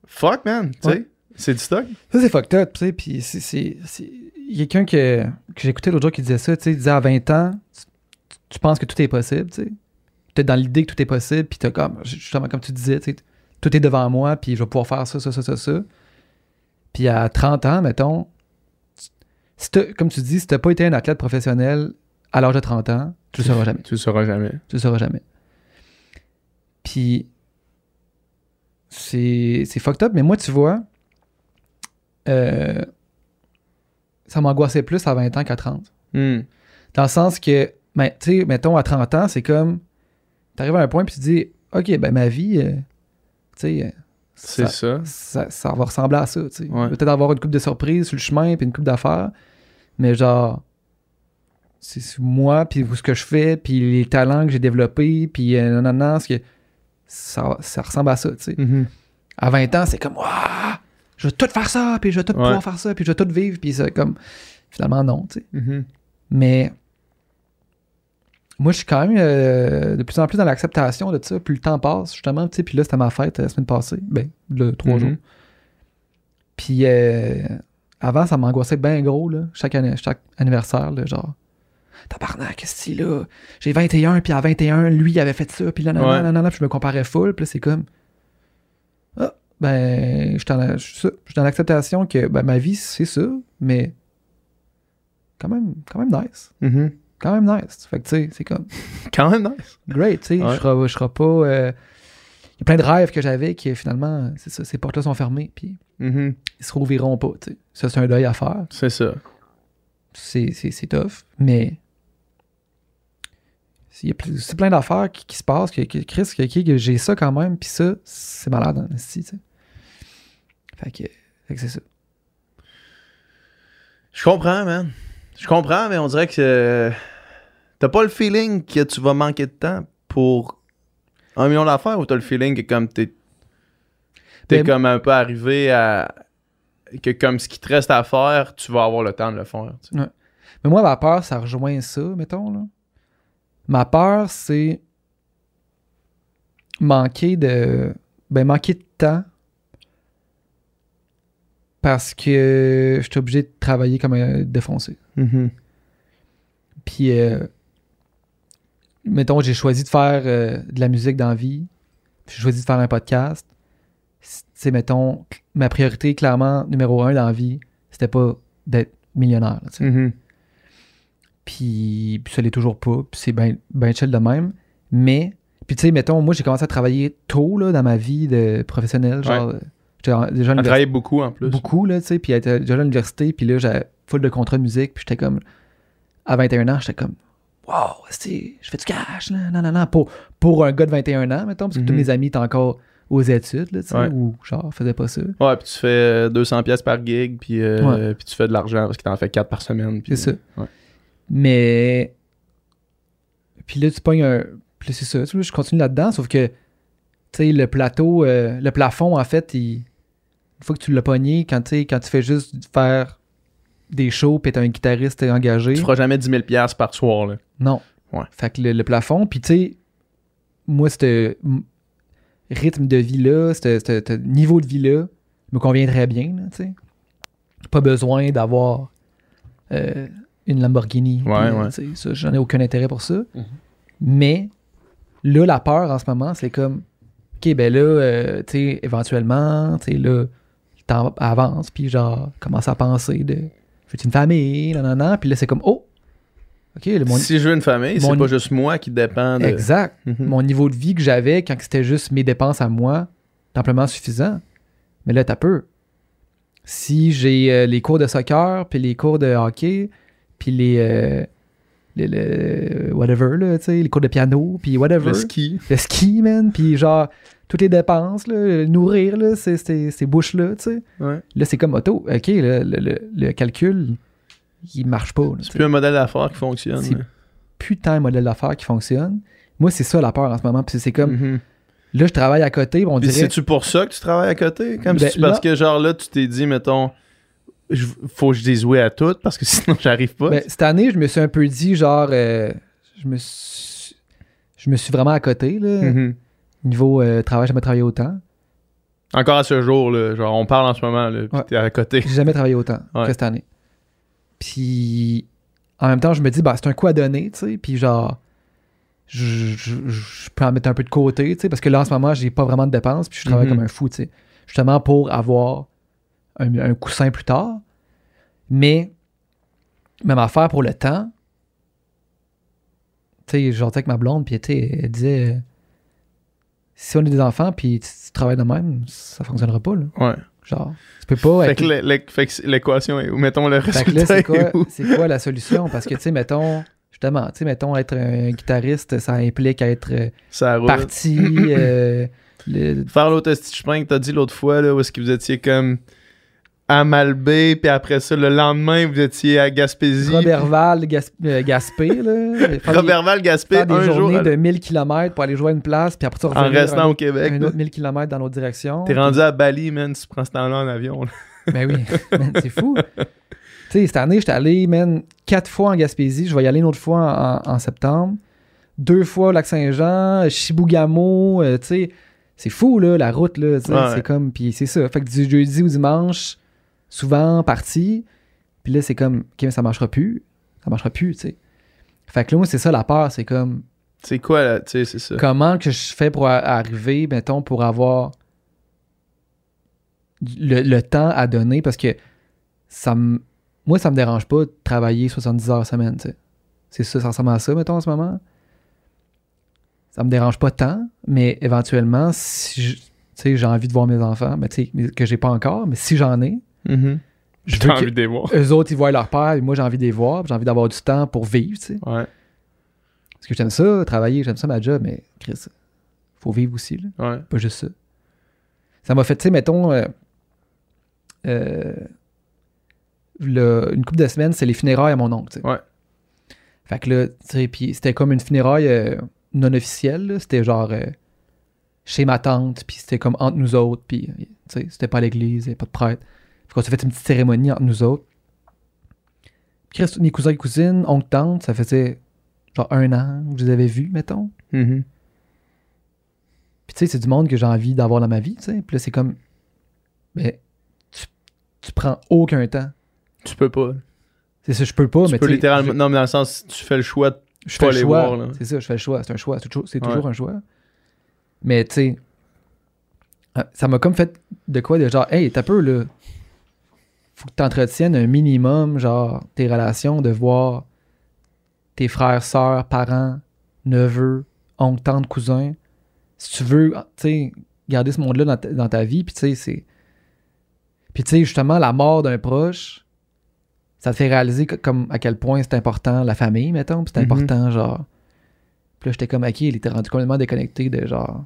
fuck, man, tu sais. C'est du stock? Ça, c'est fucked up, tu sais. Puis c'est- Il y a quelqu'un que, que j'écoutais l'autre jour qui disait ça, tu sais. Il disait à 20 ans, tu, tu penses que tout est possible, tu sais. T'es dans l'idée que tout est possible, puis t'as comme, justement, comme tu disais, tu sais, tout est devant moi, puis je vais pouvoir faire ça, ça, ça, ça, ça. Puis à 30 ans, mettons, si t'as- comme tu dis, si t'as pas été un athlète professionnel à l'âge de 30 ans, tu le sauras jamais. Tu le sauras jamais. Tu le sauras jamais. Puis, c'est c'est fucked up, mais moi, tu vois, euh, ça m'angoissait plus à 20 ans qu'à 30. Hmm. Dans le sens que, ben, tu sais, mettons, à 30 ans, c'est comme, t'arrives à un point, puis tu dis, OK, ben ma vie, euh, tu sais, euh, ça, ça. ça, ça va ressembler à ça, tu sais. Ouais. Peut-être avoir une coupe de surprises sur le chemin, puis une coupe d'affaires, mais genre, c'est moi, puis ce que je fais, puis les talents que j'ai développés, puis euh, non, non, que, ça, ça ressemble à ça, tu sais. Mhm. À 20 ans, c'est comme, Ouah, je vais tout faire ça, puis je vais tout Ouais. pouvoir faire ça, puis je vais tout vivre, puis c'est comme, finalement, non, tu sais. Mhm. Mais moi, je suis quand même euh, de plus en plus dans l'acceptation de ça. Plus le temps passe, justement. tu sais, Puis là, c'était ma fête euh, la semaine passée. Ben, le trois Mhm. jours. Puis euh, avant, ça m'angoissait bien gros, là, chaque, année, chaque anniversaire. Là, genre, tabarnak, qu'est-ce que c'est là? J'ai 21, puis à 21, lui, il avait fait ça, puis là, nan, Ouais. nan, nan, nan, nan, puis je me comparais full. Puis là, c'est comme. Ben, je suis dans l'acceptation que ben, ma vie, c'est ça, mais quand même, quand même nice Mhm. quand même nice. Fait que tu sais, c'est comme Quand même nice. great, tu sais. Ouais. Je serai, je serai pas. euh, Il y a plein de rêves que j'avais qui finalement, c'est ça, ces portes-là sont fermées, puis Mhm. ils se rouvriront pas, tu sais. Ça, c'est un deuil à faire. C'est ça. C'est, tough, mais. Il y a c'est plein d'affaires qui, qui se passent, que, que Chris, que, que- j'ai ça quand même, puis ça, c'est malade en tu sais. Fait que, fait que c'est ça. Je comprends, man. Je comprends, mais on dirait que t'as pas le feeling que tu vas manquer de temps pour un million d'affaires ou t'as le feeling que comme t'es t'es Ben, comme un peu arrivé à que comme ce qui te reste à faire, tu vas avoir le temps de le faire. tu sais. Mais moi, ma peur, ça rejoint ça, mettons. Là. Ma peur, c'est manquer de. Ben, manquer de temps. Parce que je suis obligé de travailler comme un défoncé. Mhm. Puis, euh, mettons, j'ai choisi de faire euh, de la musique dans la vie, puis j'ai choisi de faire un podcast. C'est, mettons, ma priorité, clairement, numéro un dans la vie, c'était pas d'être millionnaire. là. Mhm. Puis, puis ça l'est toujours pas. Puis c'est bien ben chill de même. Mais, puis tu sais, mettons, moi, j'ai commencé à travailler tôt là, dans ma vie de professionnelle. Genre, j'étais en- déjà à beaucoup en plus. beaucoup, là, tu sais. Puis j'étais déjà à l'université, puis là, j'avais full de contrats de musique. Puis j'étais comme, à 21 ans, j'étais comme, wow, je fais du cash, là. Non, non, non. Pour, pour un gars de 21 ans, mettons, parce que tous Mhm. mes amis étaient encore aux études, là, tu sais, Ouais. ou genre, faisaient pas ça. Ouais, puis tu fais euh, 200 pièces par gig, puis, euh, Ouais. puis tu fais de l'argent parce que t'en fais 4 par semaine. C'est ça. Ouais. Mais. Puis là, tu pognes un. Puis là, c'est ça. Tu vois, je continue là-dedans, sauf que, tu sais, le plateau, euh, le plafond, en fait, il- une fois que tu l'as pogné, quand, quand tu fais juste faire des shows, puis t'es un guitariste engagé. Tu feras jamais 10 000 pièces par soir. Là. Non. Ouais. Fait que le, le plafond, puis tu sais, moi, ce rythme de vie-là, ce niveau de vie-là, me convient très bien, là, tu sais. Pas besoin d'avoir euh, une Lamborghini. Ouais, ouais. tu sais, ça, J'en ai aucun intérêt pour ça. Mhm. Mais là, la peur en ce moment, c'est comme, OK, ben là, euh, tu sais, éventuellement, tu sais, là, avance, puis genre, commence à penser de, je veux une famille, non, non, non, puis là, c'est comme, oh, OK, le mon, Si je veux une famille, c'est pas juste moi qui dépend de. Exact. Mhm. Mon niveau de vie que j'avais quand c'était juste mes dépenses à moi, amplement suffisant. Mais là, t'as peu. Si j'ai euh, les cours de soccer, puis les cours de hockey, puis les, euh, les- le- whatever, là, tu sais, les cours de piano, puis whatever. Le ski. Le ski, man, puis genre, toutes les dépenses, là, nourrir, là, ces, ces, ces bouches-là, tu sais. Ouais. Là, c'est comme auto. OK, le, le- le- le calcul, il marche pas. C'est plus un modèle d'affaires qui fonctionne. C'est- putain de modèle d'affaires qui fonctionne. Moi, c'est ça la peur en ce moment. Puis c'est comme, Mhm. là, je travaille à côté, on dirait. c'est-tu pour ça que tu travailles à côté? Comme Ben, si parce que genre là, tu t'es dit, mettons, je- faut que je dise oui à toutes parce que sinon j'arrive pas. Ben, cette année, je me suis un peu dit, genre, euh, je me suis. Je me suis vraiment à côté, là. Mhm. Niveau euh, travail, j'ai jamais travaillé autant. Encore à ce jour, là, genre on parle en ce moment, là, puis Ouais. t'es à côté. J'ai jamais travaillé autant Ouais. que cette année. Puis, en même temps, je me dis, bah, c'est un coup à donner, tu sais. Puis, genre, je, je- je peux en mettre un peu de côté, tu sais, parce que là, en ce moment, j'ai pas vraiment de dépenses, puis je travaille Mhm. comme un fou, tu sais. Justement pour avoir un, un coussin plus tard. Mais, même affaire pour le temps. Tu sais, j'entends avec ma blonde, puis tu sais, elle disait, si on est des enfants, puis tu, tu travailles de même, ça fonctionnera pas, là. Ouais. Genre, tu peux pas Fait être que l'équation est où? Mettons le fait que résultat là, c'est est quoi, où? quoi la solution? Parce que, tu sais, mettons, justement, tu sais, mettons, être un guitariste, ça implique être euh, Ça parti. euh, le- Faire l'autre chemin que t'as dit l'autre fois, là, où est-ce que vous étiez comme à Malbé, puis après ça, le lendemain, vous étiez à Gaspésie. Robertval, Gas- euh, Gaspé, là. Robertval, Gaspé, faire des un journées de 1000 km pour aller jouer à une place, puis après ça, en restant un, au Québec. un autre 1000 km dans l'autre direction. T'es rendu à Bali, man, tu prends ce temps-là en avion. là. Ben oui, c'est fou. tu sais, cette année, j'étais allé, man, quatre fois en Gaspésie. Je vais y aller une autre fois en, en septembre. Deux fois au Lac-Saint-Jean, Chibougamau, euh, tu sais. C'est fou, là, la route, là. Ouais. C'est comme, puis c'est ça. Fait que du jeudi au dimanche, souvent parti. Puis là, c'est comme, OK, mais ça marchera plus. Ça marchera plus, tu sais. Fait que là, moi, c'est ça la peur. C'est comme, C'est quoi, là? Tu sais, c'est ça? comment que je fais pour arriver, mettons, pour avoir le, le temps à donner? Parce que ça me. Moi, ça me dérange pas de travailler 70 heures semaine, tu sais. C'est ça, ça ressemble à ça, mettons, en ce moment. Ça me dérange pas tant, mais éventuellement, si je- tu sais, j'ai envie de voir mes enfants, mais tu sais, que j'ai pas encore, mais si j'en ai, Mhm. je J'ai veux envie de les voir. eux autres, ils voient leur père, et moi, j'ai envie de les voir, j'ai envie d'avoir du temps pour vivre, tu sais. Ouais, Parce que j'aime ça, travailler, j'aime ça ma job, mais Chris, faut vivre aussi, là. ouais. Pas juste ça. Ça m'a fait, tu sais, mettons, euh, euh, le- une couple de semaines, c'est les funérailles à mon oncle, tu sais. Ouais. Fait que là, tu sais, puis c'était comme une funéraille euh, non officielle, là. C'était genre chez ma tante, puis c'était comme entre nous autres, puis, tu sais, c'était pas à l'église, avait pas de prêtre. Fait qu'on s'est fait une petite cérémonie entre nous autres. Puis mes cousins et cousines, oncle, tante, ça faisait genre un an que je les avais vus, mettons. Mhm. Puis tu sais, c'est du monde que j'ai envie d'avoir dans ma vie, tu sais. Puis là, c'est comme. Mais tu, tu prends aucun temps. Tu peux pas. C'est ça, je peux pas, tu mais peux littéralement. je- Non, mais dans le sens, tu fais le choix de je Pas fais le les choix. voir, là. C'est ça, je fais le choix. C'est un choix. C'est toujours, Ouais. un choix. Mais tu sais, euh, ça m'a comme fait de quoi de genre, hey, t'as peu là. Faut que tu entretiennes un minimum, genre, tes relations, de voir tes frères, sœurs, parents, neveux, oncles, tantes, cousins. Si tu veux, tu sais, garder ce monde-là dans, ta- dans ta vie, puis tu sais, c'est. Puis tu sais, justement, la mort d'un proche, ça te fait réaliser que- comme à quel point c'est important la famille, mettons, puis c'est Mhm. important, genre. Puis là, j'étais comme, ok, il était rendu complètement déconnecté de genre.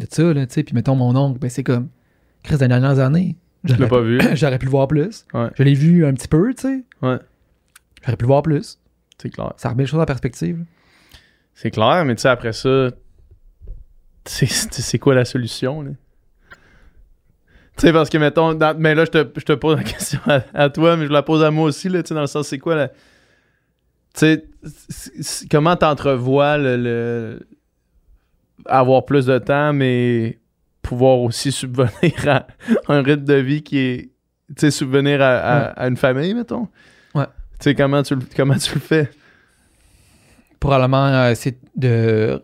de ça, là, tu sais. Puis mettons, mon oncle, ben c'est comme. Chris, des dernières années. Je l'ai pas vu. J'aurais pu le voir plus. Ouais. Je l'ai vu un petit peu, tu sais. Ouais. J'aurais pu le voir plus. C'est clair. Ça remet les choses en perspective. C'est clair, mais tu sais, après ça, c'est- quoi la solution, là? Tu sais, parce que, mettons, dans- mais là, je te, je te pose la question à, à toi, mais je la pose à moi aussi, là, tu sais, dans le sens, c'est quoi la... Tu sais, comment t'entrevois le, le- avoir plus de temps, mais pouvoir aussi subvenir à un rythme de vie qui est... Tu sais, subvenir à, à- Ouais. à une famille, mettons? Ouais. Tu sais, comment tu, le- comment tu le fais? Probablement euh, essayer de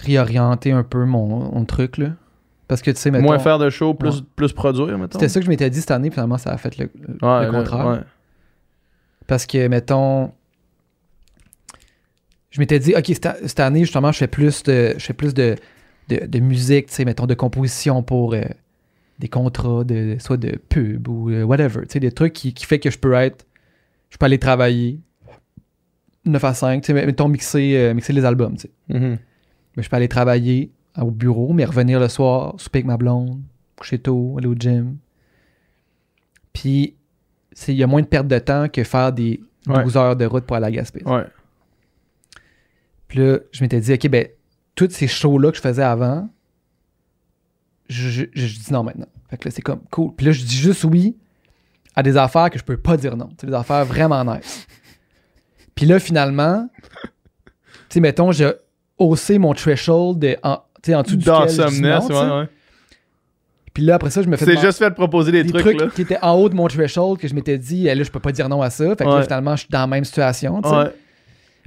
réorienter un peu mon, mon truc, là. Parce que, tu sais, mettons. Moins faire de show, plus, Ouais. plus produire, mettons? C'était ça que je m'étais dit cette année, finalement, ça a fait le, le- Ouais, le là, contraire. ouais. Parce que, mettons, je m'étais dit, OK, cette, cette année, justement, je fais plus de, je fais plus de, de, de musique, tu sais, mettons, de composition pour euh, des contrats, de, soit de pub ou euh, whatever, tu sais, des trucs qui, qui fait que je peux être, je peux aller travailler 9 à 5, tu sais, mettons, mixer, euh, mixer les albums, tu sais. Mhm. Mais je peux aller travailler au bureau, mais revenir le soir, souper avec ma blonde, coucher tôt, aller au gym. Puis, c'est- il y a moins de perte de temps que faire des Ouais. 12 heures de route pour aller à Gaspé. Ouais. Puis là, je m'étais dit, OK, ben, tous ces shows-là que je faisais avant, je, je- je dis non maintenant. Fait que là, c'est comme cool. Puis là, je dis juste oui à des affaires que je peux pas dire non. C'est des affaires vraiment nice. Puis là, finalement, tu sais, mettons, j'ai haussé mon threshold de, en, en dessous D'awesomeness, tu sais. ouais, ouais. Puis là, après ça, je me fais C'est juste fait de proposer des, des trucs, trucs, là. qui étaient en haut de mon threshold que je m'étais dit, eh, là, je peux pas dire non à ça. Fait que là, finalement, je suis dans la même situation, tu sais. Ouais.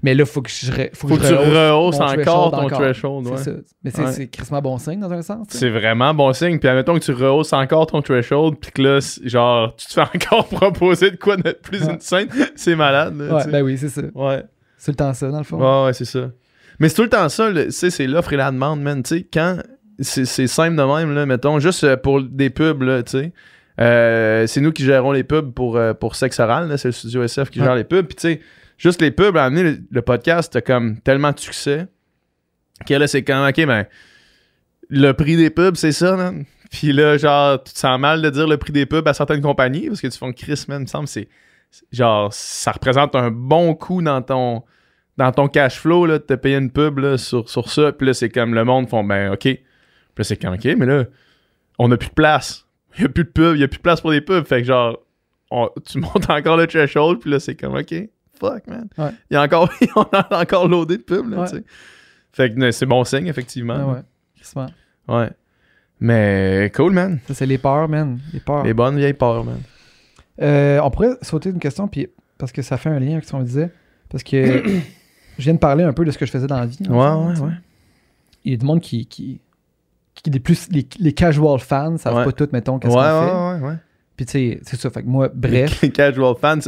Mais là, faut que je, re- faut Faut que que je rehausses encore ton encore. threshold, C'est ouais. ça. Mais c'est Ouais. crissement bon signe dans un sens. C'est vraiment bon signe. Puis admettons que tu rehausses encore ton threshold, puis que là, genre, tu te fais encore proposer de quoi de plus Ouais. insane. C'est malade, là, Ouais, ben oui, c'est ça. Ouais. C'est le temps ça, dans le fond. Ouais, ouais, c'est ça. Mais c'est tout le temps ça, tu sais, c'est l'offre et la demande, man. Tu sais, quand. C'est c'est simple de même, là, mettons, juste euh, pour des pubs, là, tu sais. Euh, c'est nous qui gérons les pubs pour, euh, pour Sexe Oral, c'est le studio SF qui gère les pubs. Puis, tu sais, juste les pubs, à amener le, le podcast, t'as comme tellement de succès que là, c'est comme, ok, ben, le prix des pubs, c'est ça, man. Puis là, genre, tu te sens mal de dire le prix des pubs à certaines compagnies parce que tu fais Chris, man, il me semble, c'est. Genre, ça représente un bon coup dans ton dans ton cash flow, là, de te payer une pub là, sur, sur ça. Puis là, c'est comme le monde font, ben, OK. Puis là, c'est comme, OK, mais là, on n'a plus de place. Il n'y a plus de pub, il n'y a plus de place pour des pubs. Fait que genre, tu montes encore le threshold, puis là, c'est comme, OK, fuck, man. Ouais. Il y a encore, on a encore loadé de pubs, là, Ouais. tu sais. Fait que c'est bon signe, effectivement. Ah ouais. Ouais. Mais cool, man. Ça, c'est les peurs, man. Les peurs. Les bonnes vieilles peurs, man. Euh, on pourrait sauter une question, puis parce que ça fait un lien avec ce qu'on disait. Parce que je viens de parler un peu de ce que je faisais dans la vie. Ouais, ouais, ouais. Il y a du monde qui. qui, qui les, plus, les, les casual fans savent Ouais. pas tout, mettons, qu'est-ce qu'on fait. ouais, ouais, ouais. Puis tu sais, c'est ça. Fait que moi, bref, Les casual fans.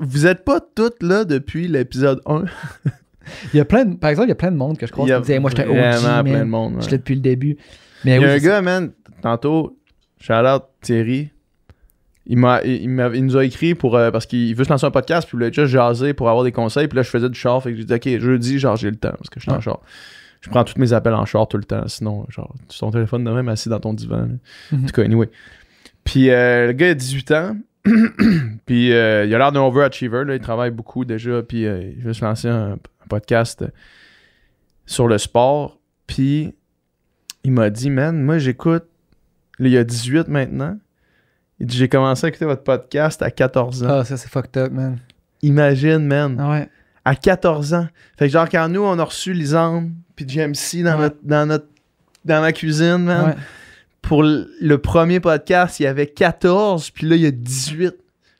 Vous êtes pas toutes là depuis l'épisode 1. il y a plein de, par exemple, il y a plein de monde que je crois Il y a qui disait, moi, j'étais OG, vraiment plein de man. monde. ouais. J'étais depuis le début. Mais Il y a oui, un gars, man, tantôt, shout out Thierry. Il, m'a, il, il m'a- il nous a écrit pour, euh, parce qu'il veut se lancer un podcast, puis il voulait juste jaser pour avoir des conseils. Puis là, je faisais du char, fait que j'ai dit, OK, jeudi, genre, j'ai le temps, parce que je suis en char. Je prends tous mes appels en char tout le temps, sinon, genre, tu ton téléphone de même assis dans ton divan. Mhm. En tout cas, anyway. Puis euh, le gars a 18 ans, puis euh, il a l'air d'un overachiever, là, il travaille beaucoup déjà, puis euh, il veut se lancer un, un podcast euh, sur le sport. Puis il m'a dit, man, moi j'écoute, il a 18 maintenant. Il dit, j'ai commencé à écouter votre podcast à 14 ans. Ah, ça, c'est fucked up, man. Imagine, man, Ah ouais. à 14 ans. Fait que genre, quand nous, on a reçu Lisande, puis JMC dans, Ouais. notre, dans, notre, dans ma cuisine, man, ouais. Pour le premier podcast, il y avait 14, puis là, il y a 18.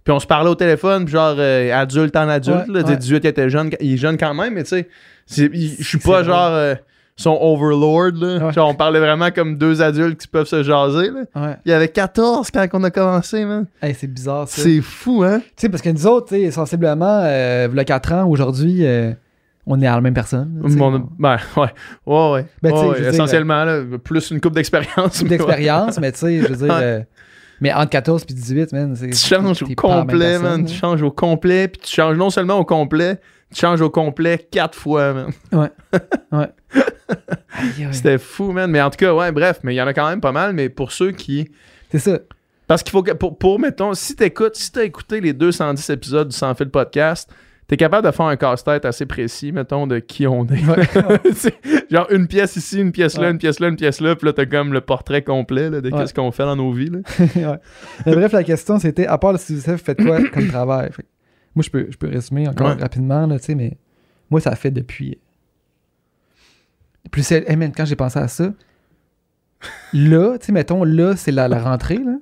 Puis on se parlait au téléphone, puis genre euh, adulte en adulte. Ouais, là, ouais. 18 il était jeune, il est jeune quand même, mais tu sais, je suis pas genre euh, son overlord. Là. Ouais. Genre, on parlait vraiment comme deux adultes qui peuvent se jaser. Là. Ouais. Il y avait 14 quand on a commencé, man. Hey, c'est bizarre, ça. C'est fou, hein? Tu sais, parce que nous autres, tu sais, sensiblement, euh, il y a 4 ans, aujourd'hui, euh, on est à la même personne. Mon- ben, ouais. Ouais, ouais. Ben, Ouais, ouais, dire, essentiellement, là, plus une coupe d'expérience. Ouais. d'expérience, mais tu sais, je veux dire. Ouais. euh, mais entre 14 et 18, man, c'est. Tu changes au complet, personne, man. hein. Tu changes au complet, puis tu changes non seulement au complet, tu changes au complet quatre fois, man. Aïe, aïe. C'était fou, man. Mais en tout cas, ouais, bref, mais il y en a quand même pas mal. Mais pour ceux qui. C'est ça. Parce qu'il faut que. Pour, pour mettons, si t'écoutes, si t'as écouté les 210 épisodes du Sans Fil Podcast, t'es capable de faire un casse-tête assez précis, mettons, de qui on est. Genre une pièce ici, une pièce là, Ouais. une pièce là, une pièce là, puis là, t'as comme le portrait complet là, de Ouais. qu'est-ce qu'on fait dans nos vies. Là. Mais bref, la question, c'était, à part le vous faites quoi comme travail? Fait moi, je peux, je peux résumer encore rapidement, là, mais moi, ça fait depuis. Plus. Hey man, quand j'ai pensé à ça, là, tu sais, mettons, là, c'est la, la rentrée, là.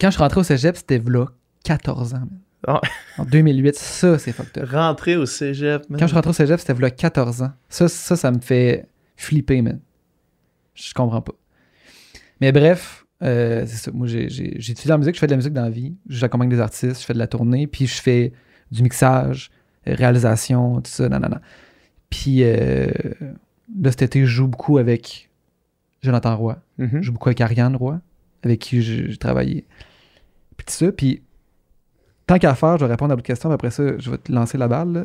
Quand je rentré au cégep, c'était là 14 ans, man. Ah. En 2008, ça, c'est fucked up. Rentrer au cégep, man. Quand je suis rentré au cégep, c'était là 14 ans. Ça, ça, ça me fait flipper, man. Je comprends pas. Mais bref, euh, c'est ça. Moi, étudié la musique, je fais de la musique dans la vie. J'accompagne des artistes, je fais de la tournée, puis je fais du mixage, réalisation, tout ça, nanana. Puis euh, là, cet été, je joue beaucoup avec Jonathan Roy. Mhm. Je joue beaucoup avec Ariane Roy, avec qui j'ai j'ai travaillé. Puis tout ça, puis tant qu'à faire, je vais répondre à votre question, puis après ça, je vais te lancer la balle. là.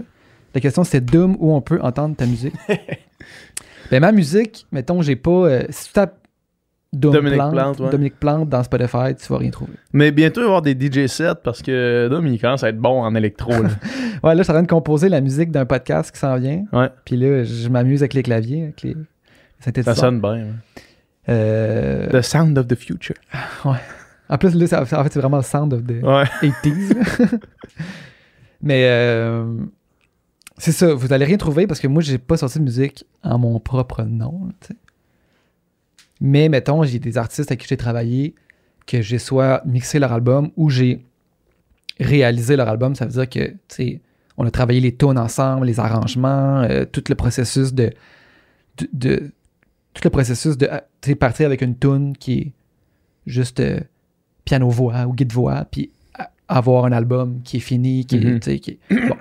La question, c'était Doom, où on peut entendre ta musique? ben, ma musique, mettons, j'ai pas... euh, si tu tapes Doom Dominique Plante, Plante, ouais. Dominique Plante dans Spotify, tu vas rien trouver. Mais bientôt, il va y avoir des DJ sets parce que Dom, il commence à être bon en électro. Là. Ouais, là, je suis en train de composer la musique d'un podcast qui s'en vient. Ouais. Puis là, je m'amuse avec les claviers, avec les Ça synthétiseurs. sonne bien. Euh, The sound of the future. En plus, là, ça- en fait, c'est vraiment le sound of the... Ouais. 80s. là. Mais euh, c'est ça, vous allez rien trouver parce que moi, j'ai pas sorti de musique en mon propre nom. Mais mettons, j'ai des artistes avec qui j'ai travaillé, que j'ai soit mixé leur album ou j'ai réalisé leur album. Ça veut dire que, tu sais, on a travaillé les tunes ensemble, les arrangements, euh, tout le processus de, de, de- tout le processus de, partir avec une tune qui est juste euh, piano-voix ou guide-voix, puis avoir un album qui est fini, qui est, Mhm. qui est- bon.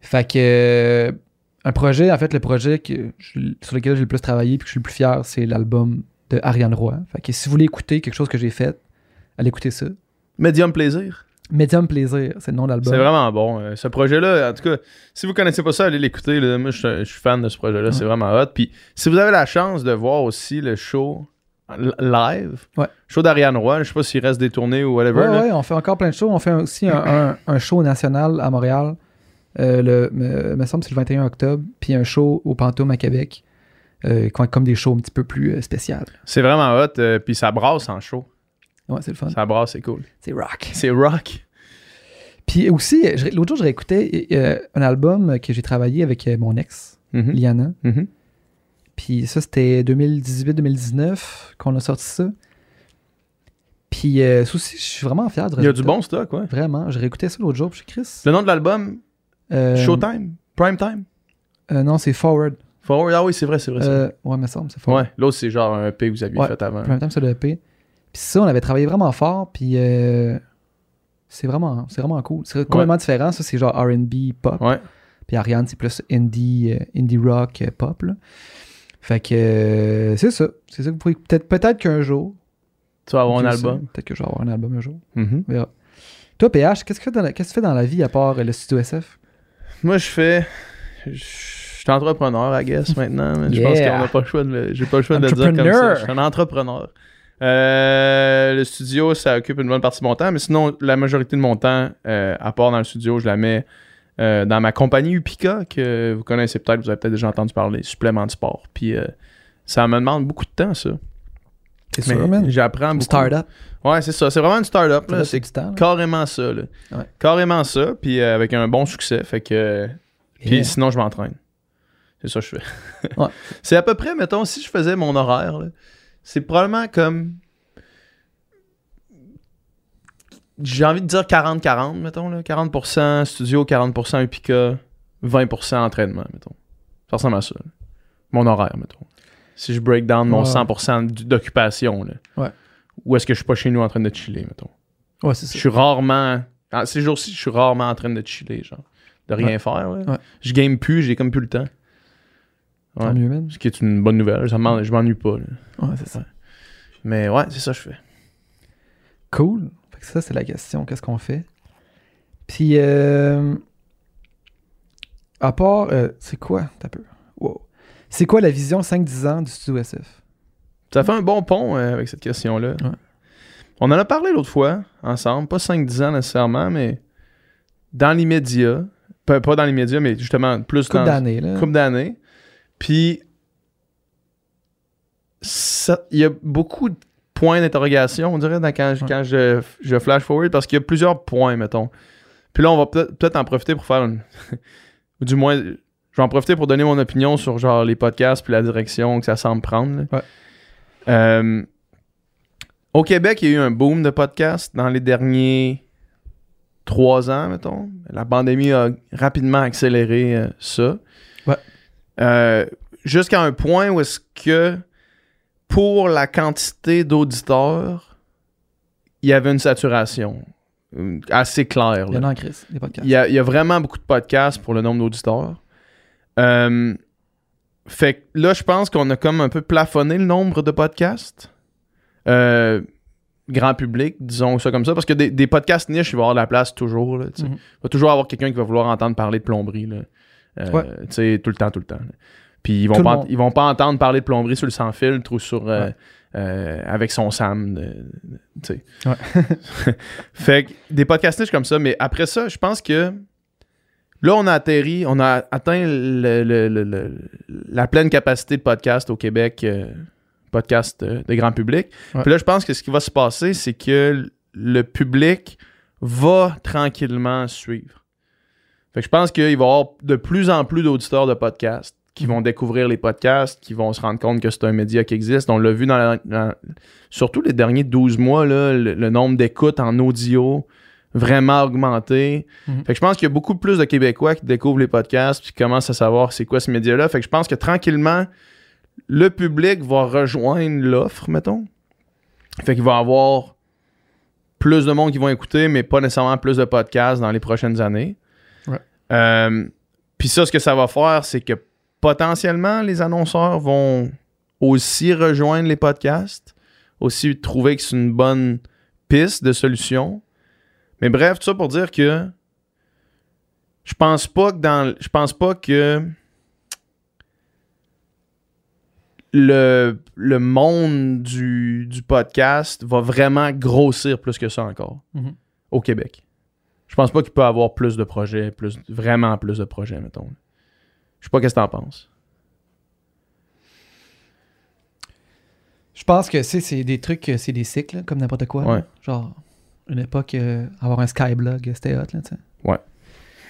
fait que euh, un projet, en fait, le projet que je- sur lequel j'ai le plus travaillé puis que je suis le plus fier, c'est l'album de Ariane Roy. Fait que si vous voulez écouter quelque chose que j'ai fait, allez écouter ça. Medium plaisir. Medium Plaisir, c'est le nom de l'album. C'est vraiment bon. euh, ce projet-là, en tout cas, si vous connaissez pas ça, allez l'écouter. Moi, je suis- je suis fan de ce projet-là. C'est vraiment hot. Puis, si vous avez la chance de voir aussi le show live, Ouais. show d'Ariane Roy, je sais pas s'il reste des tournées ou whatever. Ouais, ouais, on fait encore plein de shows. On fait aussi un, un- un show national à Montréal. Euh, le, me, me semble que c'est le 21 octobre. Puis un show au Pantoum à Québec. Euh, comme des shows un petit peu plus euh, spéciales. C'est vraiment hot. euh, puis, ça brasse en show. Ouais, c'est le fun. Ça brasse, c'est cool. C'est rock. C'est rock. Puis aussi, l'autre jour, je réécoutais euh, un album que j'ai travaillé avec euh, mon ex, Mhm. Liana. Mhm. Puis ça, c'était 2018-2019 qu'on a sorti ça. Puis euh, ça aussi, je suis vraiment fier du Il y a du bon stock, ouais. Vraiment. Je réécoutais ça l'autre jour, puis Chris. Le nom de l'album, Euh, Showtime, Prime Time? euh, non, c'est Forward. Forward. Ah oui, c'est vrai, c'est vrai. Euh, ouais, me semble, c'est Forward. Ouais, l'autre, c'est genre un EP que vous aviez Ouais. fait avant. Même temps, c'est le EP. Puis ça, on avait travaillé vraiment fort, puis c'est vraiment, c'est vraiment cool. C'est complètement différent. Ça, c'est genre R&B pop. Ouais. Puis Ariane, c'est plus indie, indie rock pop. Là. Fait que euh, c'est ça. C'est ça que vous pouvez. Peut-être peut-être qu'un jour. Tu vas avoir un album. Peut-être que je vais avoir un album un jour. Mhm. On verra. Toi, PH, qu'est-ce que, tu fais dans la- qu'est-ce que tu fais dans la vie à part euh, le studio SF? Moi, je fais. Je suis entrepreneur, I guess, maintenant. mais Je pense qu'on n'a pas le choix de. J'ai pas le choix de le dire comme ça. Entrepreneur. Je suis un entrepreneur. Euh, le studio, ça occupe une bonne partie de mon temps, mais sinon, la majorité de mon temps, euh, à part dans le studio, je la mets euh, dans ma compagnie Upica, que vous connaissez peut-être, vous avez peut-être déjà entendu parler, supplément de sport. Puis euh, ça me demande beaucoup de temps, ça. C'est sûr, man. J'apprends Une beaucoup. Start-up. Ouais, c'est ça. C'est vraiment une start-up. Là. C'est temps, là. carrément ça. Là. Ouais. Carrément ça. Puis euh, avec un bon succès. Fait que. Puis Yeah. sinon, je m'entraîne. C'est ça que je fais. Ouais. c'est à peu près, mettons, si je faisais mon horaire, là, c'est probablement comme j'ai envie de dire 40-40, mettons. Là. 40% studio, 40% Upica, 20% entraînement, mettons. Ça ressemble à ça. là. Mon horaire, mettons. Si je break down mon Ouais. 100% d- d'occupation, là. Ouais. Ou est-ce que je suis pas chez nous en train de chiller, mettons? Ouais, c'est Je ça. suis rarement. ah, Ces jours-ci, je suis rarement en train de chiller, genre. De rien Ouais. faire, là. Ouais. Je game plus, j'ai comme plus le temps. Tant mieux, man. Ce qui est une bonne nouvelle. Ça je m'ennuie pas, là. Ouais, c'est ça. Mais ouais, c'est ça que je fais. Cool. Ça, c'est la question. Qu'est-ce qu'on fait? Puis, euh, à part, euh, c'est quoi? T'as peu. Wow. C'est quoi la vision 5-10 ans du studio SF? Ça fait un bon pont euh, avec cette question-là. Ouais. On en a parlé l'autre fois, ensemble. Pas 5-10 ans nécessairement, mais dans l'immédiat. Pas, pas dans l'immédiat, mais justement plus Couple dans d'années. Puis, il y a beaucoup de points d'interrogation, on dirait, dans- quand, je- Ouais. quand je, je flash forward, parce qu'il y a plusieurs points, mettons. Puis là, on va peut-être en profiter pour faire une... ou du moins, je vais en profiter pour donner mon opinion sur genre les podcasts puis la direction que ça semble prendre. Ouais. Euh, au Québec, il y a eu un boom de podcasts dans les derniers trois ans, mettons. La pandémie a rapidement accéléré euh, ça. Ouais. Euh, Jusqu'à un point où est-ce que pour la quantité d'auditeurs, il y avait une saturation euh, assez claire. Il y en a en crise, des podcasts. Il y, a, il y a vraiment beaucoup de podcasts pour le nombre d'auditeurs. Euh, fait que là, je pense qu'on a comme un peu plafonné le nombre de podcasts. Euh, grand public, disons ça comme ça, parce que des, des podcasts niches, il va y avoir de la place toujours. là. Mhm. Il va toujours avoir quelqu'un qui va vouloir entendre parler de plomberie. Là. Euh, Ouais. tout le temps, tout le temps. là. Puis ils vont, pas, ils vont pas entendre parler de plomberie sur le sans filtre ou sur euh, Ouais. euh, avec son Sam. de- de- tu sais. Ouais. fait que des podcasts comme ça, mais après ça, je pense que là, on a atterri, on a atteint le- le- le- le- la pleine capacité de podcast au Québec, euh, podcast de grand public. Ouais. Puis là, je pense que ce qui va se passer, c'est que le public va tranquillement suivre. Fait que je pense qu'il va y avoir de plus en plus d'auditeurs de podcasts qui vont découvrir les podcasts, qui vont se rendre compte que c'est un média qui existe. On l'a vu dans, la- dans- surtout les derniers 12 mois, là, le, le nombre d'écoutes en audio vraiment augmenté. Mhm. Fait que je pense qu'il y a beaucoup plus de Québécois qui découvrent les podcasts puis qui commencent à savoir c'est quoi ce média-là. Fait que je pense que tranquillement, le public va rejoindre l'offre, mettons. Fait qu'il va y avoir plus de monde qui vont écouter, mais pas nécessairement plus de podcasts dans les prochaines années. Ouais. Euh, Puis ça, ce que ça va faire, c'est que potentiellement, les annonceurs vont aussi rejoindre les podcasts, aussi trouver que c'est une bonne piste de solution. Mais bref, tout ça pour dire que je pense pas que dans je pense pas que le, le monde du, du podcast va vraiment grossir plus que ça encore Mhm. au Québec. Je pense pas qu'il peut avoir plus de projets, plus vraiment plus de projets, mettons. Je sais pas qu'est-ce que t'en penses. Je pense que c'est c'est des trucs, euh, c'est des cycles, comme n'importe quoi. Ouais. Genre, une époque, euh, avoir un Skyblog, euh, c'était hot, là, tu sais. Ouais.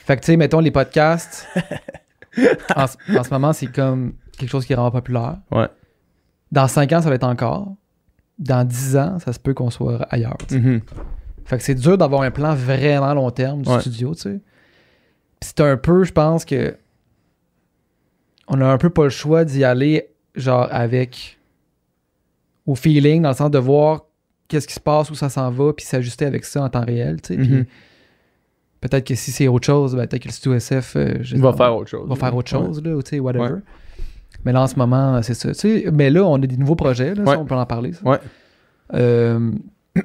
Fait que, tu sais, mettons, les podcasts, en, ce- en ce moment, c'est comme quelque chose qui est vraiment populaire. Ouais. Dans 5 ans, ça va être encore. Dans 10 ans, ça se peut qu'on soit ailleurs. Mhm. Fait que c'est dur d'avoir un plan vraiment long terme du Ouais. studio, tu sais. C'est un peu, je pense que on a un peu pas le choix d'y aller, genre, avec au feeling, dans le sens de voir qu'est-ce qui se passe, où ça s'en va, puis s'ajuster avec ça en temps réel, tu sais. Mhm. peut-être que si c'est autre chose, ben, peut-être que le studio SF euh, Il va faire autre chose. va faire autre Ouais. chose, là, tu sais, whatever. Ouais. Mais là, en ce moment, c'est ça. Tu sais, mais là, on a des nouveaux projets, là, ça, on peut en parler. ça. Ouais. Euh,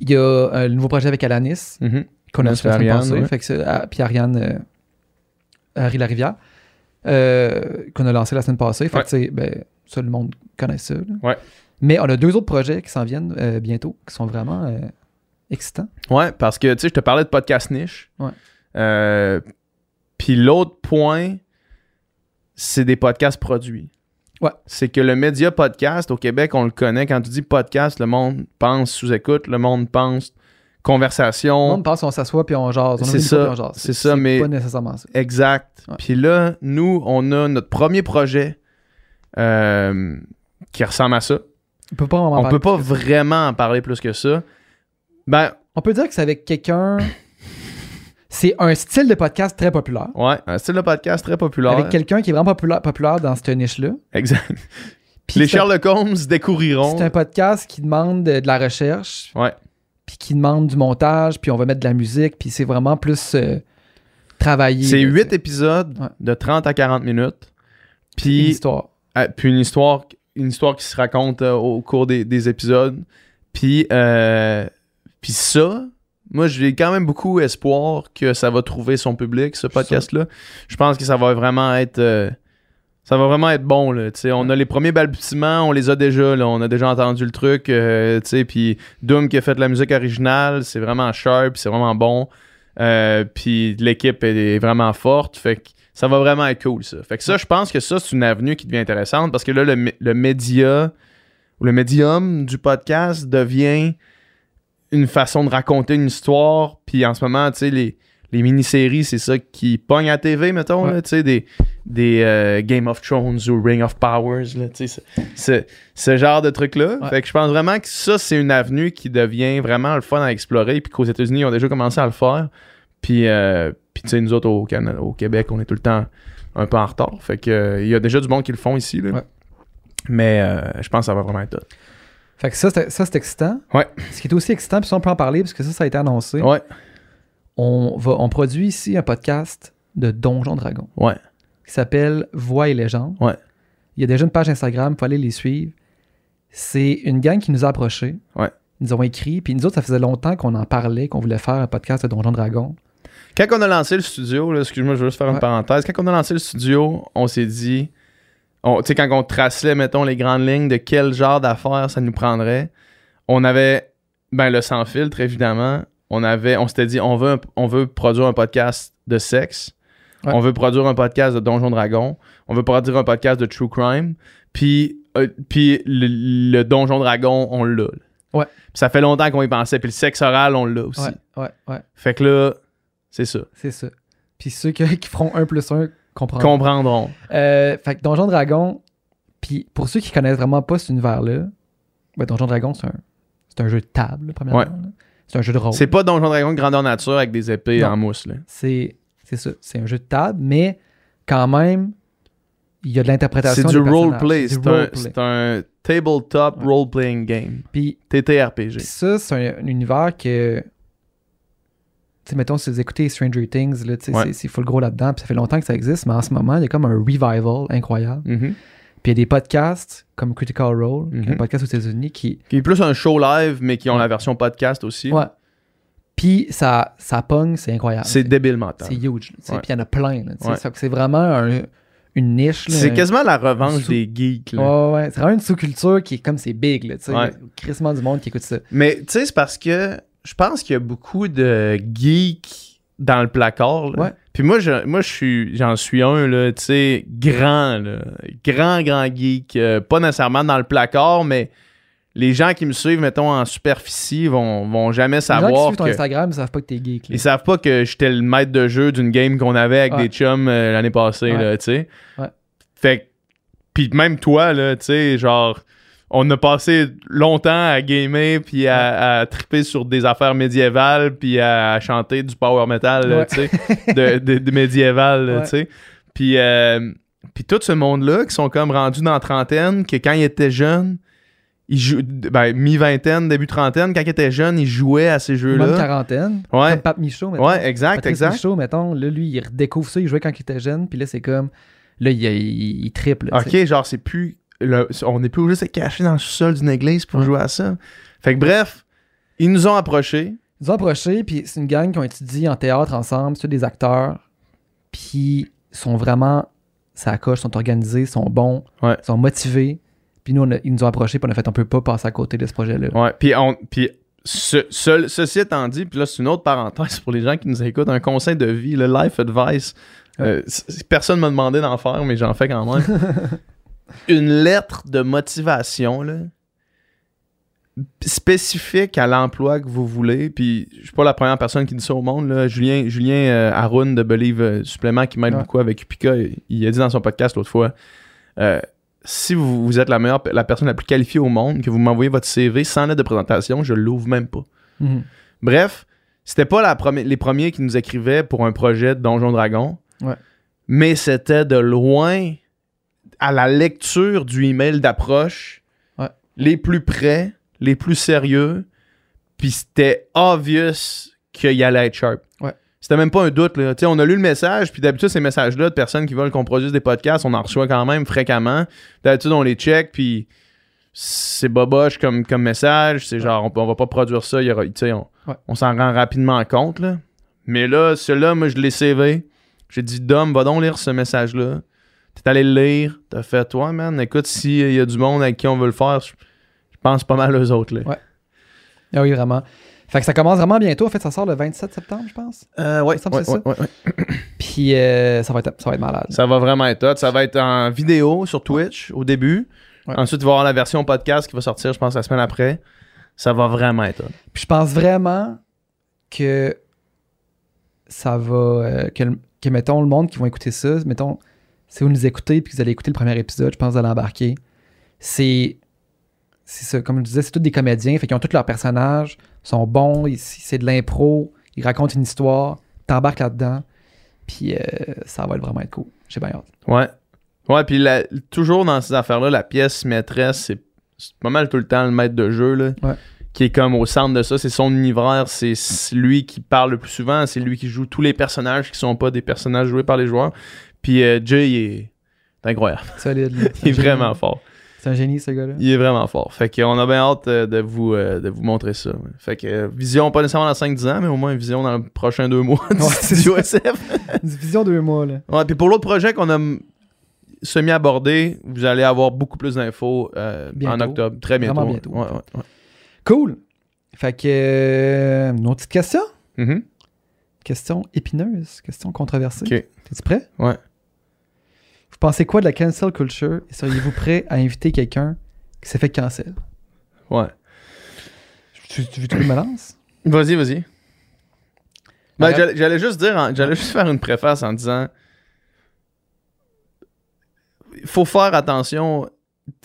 Il y a euh, le nouveau projet avec Alanis Mhm. qu'on a fait ouais. Fait que puis Ariane, euh, Harry Larivière, euh, qu'on a lancé la semaine passée. Fait que, ben, ça, le monde connaît ça. là. Ouais. Mais on a deux autres projets qui s'en viennent euh, bientôt, qui sont vraiment euh, excitants. Ouais, parce que, tu sais, je te parlais de podcast niche. Ouais. Euh, Puis l'autre point, c'est des podcasts produits. Ouais. C'est que le média podcast au Québec, on le connaît. Quand tu dis podcast, le monde pense sous-écoute, le monde pense Conversation. monde pense qu'on s'assoit puis on jase. On C'est ça, on c'est ça, mais- pas nécessairement ça. Exact. Ouais. Puis là, nous, on a notre premier projet euh, qui ressemble à ça. On peut pas vraiment on parler peut pas vraiment en parler plus que ça. Ben, On peut dire que c'est avec quelqu'un. C'est un style de podcast très populaire. Ouais, un style de podcast très populaire. Avec quelqu'un qui est vraiment populaire, populaire dans cette niche-là. Exact. Les Sherlock Holmes découvriront. C'est un podcast qui demande de, de la recherche, Ouais. Puis qui demande du montage, puis on va mettre de la musique, puis c'est vraiment plus euh, travaillé. C'est là, 8 t'sais. épisodes Ouais. de 30 à 40 minutes. Une Puis, histoire. euh, puis une histoire une histoire qui se raconte euh, au cours des, des épisodes. Puis, euh, puis ça, moi, j'ai quand même beaucoup espoir que ça va trouver son public, ce podcast-là. Je pense que ça va vraiment être... ça va vraiment être bon, là. tu sais. on a les premiers balbutiements, on les a déjà, là. On a déjà entendu le truc, euh, tu sais. Puis Doom qui a fait la musique originale, c'est vraiment sharp, c'est vraiment bon. Euh, puis l'équipe est, est vraiment forte. Fait que ça va vraiment être cool, ça. Fait que ça, je pense que ça, c'est une avenue qui devient intéressante parce que là, le, le média ou le médium du podcast devient une façon de raconter une histoire. Puis en ce moment, tu sais, les, les mini-séries, c'est ça qui pogne à TV, mettons, Ouais. tu sais, des, des euh, Game of Thrones ou Ring of Powers, là, tu sais, ce- genre de trucs-là. Ouais. Fait que je pense vraiment que ça, c'est une avenue qui devient vraiment le fun à explorer. Puis qu'aux États-Unis, ils ont déjà commencé à le faire. Puis, euh, puis tu sais, nous autres, au, Canada, au Québec, on est tout le temps un peu en retard. Fait que euh, il y a déjà du monde qui le font ici, là. Ouais. Mais je pense que ça va vraiment être. Fait que ça, c'est ça, c'est excitant. Ouais. Ce qui est aussi excitant, puis ça, on peut en parler, parce que ça, ça a été annoncé. Ouais, On, va, on produit ici un podcast de Donjon Dragon ouais, qui s'appelle Voix et Légende. Ouais. Il y a déjà une page Instagram, il faut aller les suivre. C'est une gang qui nous a approchés. Ouais. Ils nous ont écrit, puis nous autres, ça faisait longtemps qu'on en parlait, qu'on voulait faire un podcast de Donjon Dragon. Quand on a lancé le studio, excuse-moi, je veux juste faire une parenthèse. Quand on a lancé le studio, on s'est dit, tu sais, quand on traçait, mettons, les grandes lignes de quel genre d'affaires ça nous prendrait, on avait, ben, le sans filtre, évidemment. On avait, on s'était dit, on veut, un- on veut produire un podcast de sexe. Ouais. On veut produire un podcast de Donjon Dragon. On veut produire un podcast de True Crime. Puis, euh, puis le, le Donjon Dragon, on l'a. Ouais. Puis ça fait longtemps qu'on y pensait. Puis le sexe oral, on l'a aussi. Ouais, ouais, ouais, Fait que là, c'est ça. c'est ça. Puis ceux qui, qui feront un plus un comprendront. comprendront. Euh, fait que Donjon Dragon, puis pour ceux qui connaissent vraiment pas cet univers-là, ben Donjon Dragon, c'est un, c'est un jeu de table, premièrement. Ouais. C'est un jeu de rôle. C'est pas Donjon Dragon de grandeur nature avec des épées Non. en mousse. Là. C'est c'est ça. C'est un jeu de table, mais quand même, il y a de l'interprétation. C'est du roleplay. C'est un, un tabletop Ouais. role-playing game. Puis TTRPG. puis ça, c'est un, un univers que. Tu sais, mettons, si vous écoutez Stranger Things, Ouais. c'est- full gros là-dedans, puis ça fait longtemps que ça existe, mais en ce moment, il y a comme un revival incroyable. Mhm. Puis il y a des podcasts comme Critical Role, qui est un Mhm. podcast aux États-Unis, qui, Qui est plus un show live, mais qui ont la version podcast aussi. Ouais. Puis ça, ça pogne, c'est incroyable. C'est débile mental. C'est huge. Puis il y en a plein. Ouais. C'est vraiment un- une niche. C'est un- quasiment la revanche sous- des geeks. là. Ouais, ouais. C'est vraiment une sous-culture qui est comme c'est big. Là. Ouais. Crissement du monde qui écoute ça. Mais tu sais, c'est parce que je pense qu'il y a beaucoup de geeks dans le placard. là. Ouais. Puis moi, je, moi, je suis, j'en suis un, là, tu sais, grand, là. Grand, grand geek. Euh, pas nécessairement dans le placard, mais les gens qui me suivent, mettons, en superficie, vont, vont jamais Les gens qui savoir suivent ton que... Instagram, ils savent pas que t'es geek. là. Ils savent pas que j'étais le maître de jeu d'une game qu'on avait avec Ouais. des chums euh, l'année passée, Ouais. là, tu sais. Ouais. Fait que- Puis même toi, là, tu sais, genre... On a passé longtemps à gamer puis à, à triper sur des affaires médiévales puis à, chanter du power metal, Ouais. tu sais, de, de, de médiéval, Ouais. tu sais. Puis, euh, puis tout ce monde-là qui sont comme rendus dans la trentaine, que quand ils étaient jeunes, ils jouent, ben, mi-vingtaine, début trentaine, quand ils étaient jeunes, ils jouaient à ces Même jeux-là. quarantaine. Ouais. Comme Pape Michaud, mettons. Ouais, exact, Patrice exact. Michaud, mettons, là, lui, il redécouvre ça. Il jouait quand il était jeune. Puis là, c'est comme. Là, il, il, il triple. là. Ok, genre, c'est plus. Le- on n'est plus obligé de se cacher dans le sous-sol d'une église pour Ouais. jouer à ça. Fait que bref, ils nous ont approchés. Ils nous ont approchés, puis c'est une gang qui ont étudié en théâtre ensemble, c'est des acteurs, puis ils sont vraiment, ça coche, sont organisés, sont bons, Ouais. sont motivés. Puis nous, on a- ils nous ont approchés, puis on a fait, on peut pas passer à côté de ce projet-là. Ouais, puis on. Puis ce- ce- ceci étant dit, puis là, c'est une autre parenthèse pour les gens qui nous écoutent, un conseil de vie, le life advice. Euh, c- personne m'a demandé d'en faire, mais j'en fais quand même. une lettre de motivation, là, spécifique à l'emploi que vous voulez. Puis je suis pas la première personne qui dit ça au monde. Là. Julien, Julien euh, Haroun de Believe euh, Supplément qui m'aide Ouais. beaucoup avec Upika, il, il a dit dans son podcast l'autre fois euh, si vous, vous êtes la meilleure, la personne la plus qualifiée au monde, que vous m'envoyez votre CV sans lettre de présentation, je l'ouvre même pas. Mhm. Bref, c'était pas la les premiers qui nous écrivaient pour un projet de Donjon Dragon. Ouais. Mais c'était de loin à la lecture du email d'approche Ouais. les plus près, les plus sérieux. Puis c'était obvious qu'il allait être sharp. Ouais. C'était même pas un doute. Là. On a lu le message, puis d'habitude, ces messages-là de personnes qui veulent qu'on produise des podcasts, on en reçoit quand même fréquemment. D'habitude, on les check, puis c'est boboche comme, comme message. C'est genre, on, on va pas produire ça. y aura- on Ouais. on s'en rend rapidement compte. Là. Mais là, celui-là, moi, je l'ai CV. J'ai dit, Dom, va donc lire ce message-là. T'es allé le lire. T'as fait, toi, man, écoute, s'il y a du monde avec qui on veut le faire, je pense pas mal aux autres. Là. Ouais. Ah oui, vraiment. Fait que ça commence vraiment bientôt. En fait, ça sort le 27 septembre, je pense. Euh, ouais, Ça me ouais, fait ça. ouais, ouais, ouais. Puis euh, ça, va être, ça va être malade. Ça va vraiment être hot. Ça va être en vidéo sur Twitch au début. Ouais. Ensuite, il va y avoir la version podcast qui va sortir, je pense, la semaine après. Ça va vraiment être hot. Puis je pense vraiment que ça va. euh, que, que, mettons, le monde qui vont écouter ça, mettons, si vous nous écoutez puis que vous allez écouter le premier épisode, je pense que vous allez embarquer. C'est. C'est ça, comme je disais, c'est tous des comédiens, fait qu'ils ont tous leurs personnages, sont bons, c'est de l'impro, ils racontent une histoire, t'embarques là-dedans, puis euh, ça va vraiment être cool. J'ai bien hâte. Ouais. Ouais, puis la- toujours dans ces affaires-là, la pièce maîtresse, c'est c'est pas mal tout le temps le maître de jeu, là. Ouais. Qui est comme au centre de ça, c'est son univers, c'est c'est lui qui parle le plus souvent, c'est lui qui joue tous les personnages qui sont pas des personnages joués par les joueurs. Puis euh, Jay, il est incroyable. Solide. là. C'est Il est génie. vraiment fort. C'est un génie, ce gars-là. Il est vraiment fort. Fait qu'on a bien hâte euh, de vous, euh, de vous montrer ça. Fait que vision, pas nécessairement dans 5-10 ans, mais au moins vision dans les prochains deux mois du Ouais, c'est studio SF. Une vision de deux mois, là. Ouais, puis pour l'autre projet qu'on a semi-abordé, vous allez avoir beaucoup plus d'infos euh, en octobre. Très bientôt. Vraiment bientôt. Ouais, ouais, ouais. Cool. Fait que. euh, une autre petite question? Mhm. Question épineuse, question controversée. Ok. T'es-tu prêt? Ouais. Vous pensez quoi de la cancel culture? Et seriez-vous prêt à inviter quelqu'un qui s'est fait cancel? Ouais. Tu, tu je me lance? Vas-y, vas-y. Ben, j'allais, j'allais juste dire, j'allais juste faire une préface en disant il faut faire attention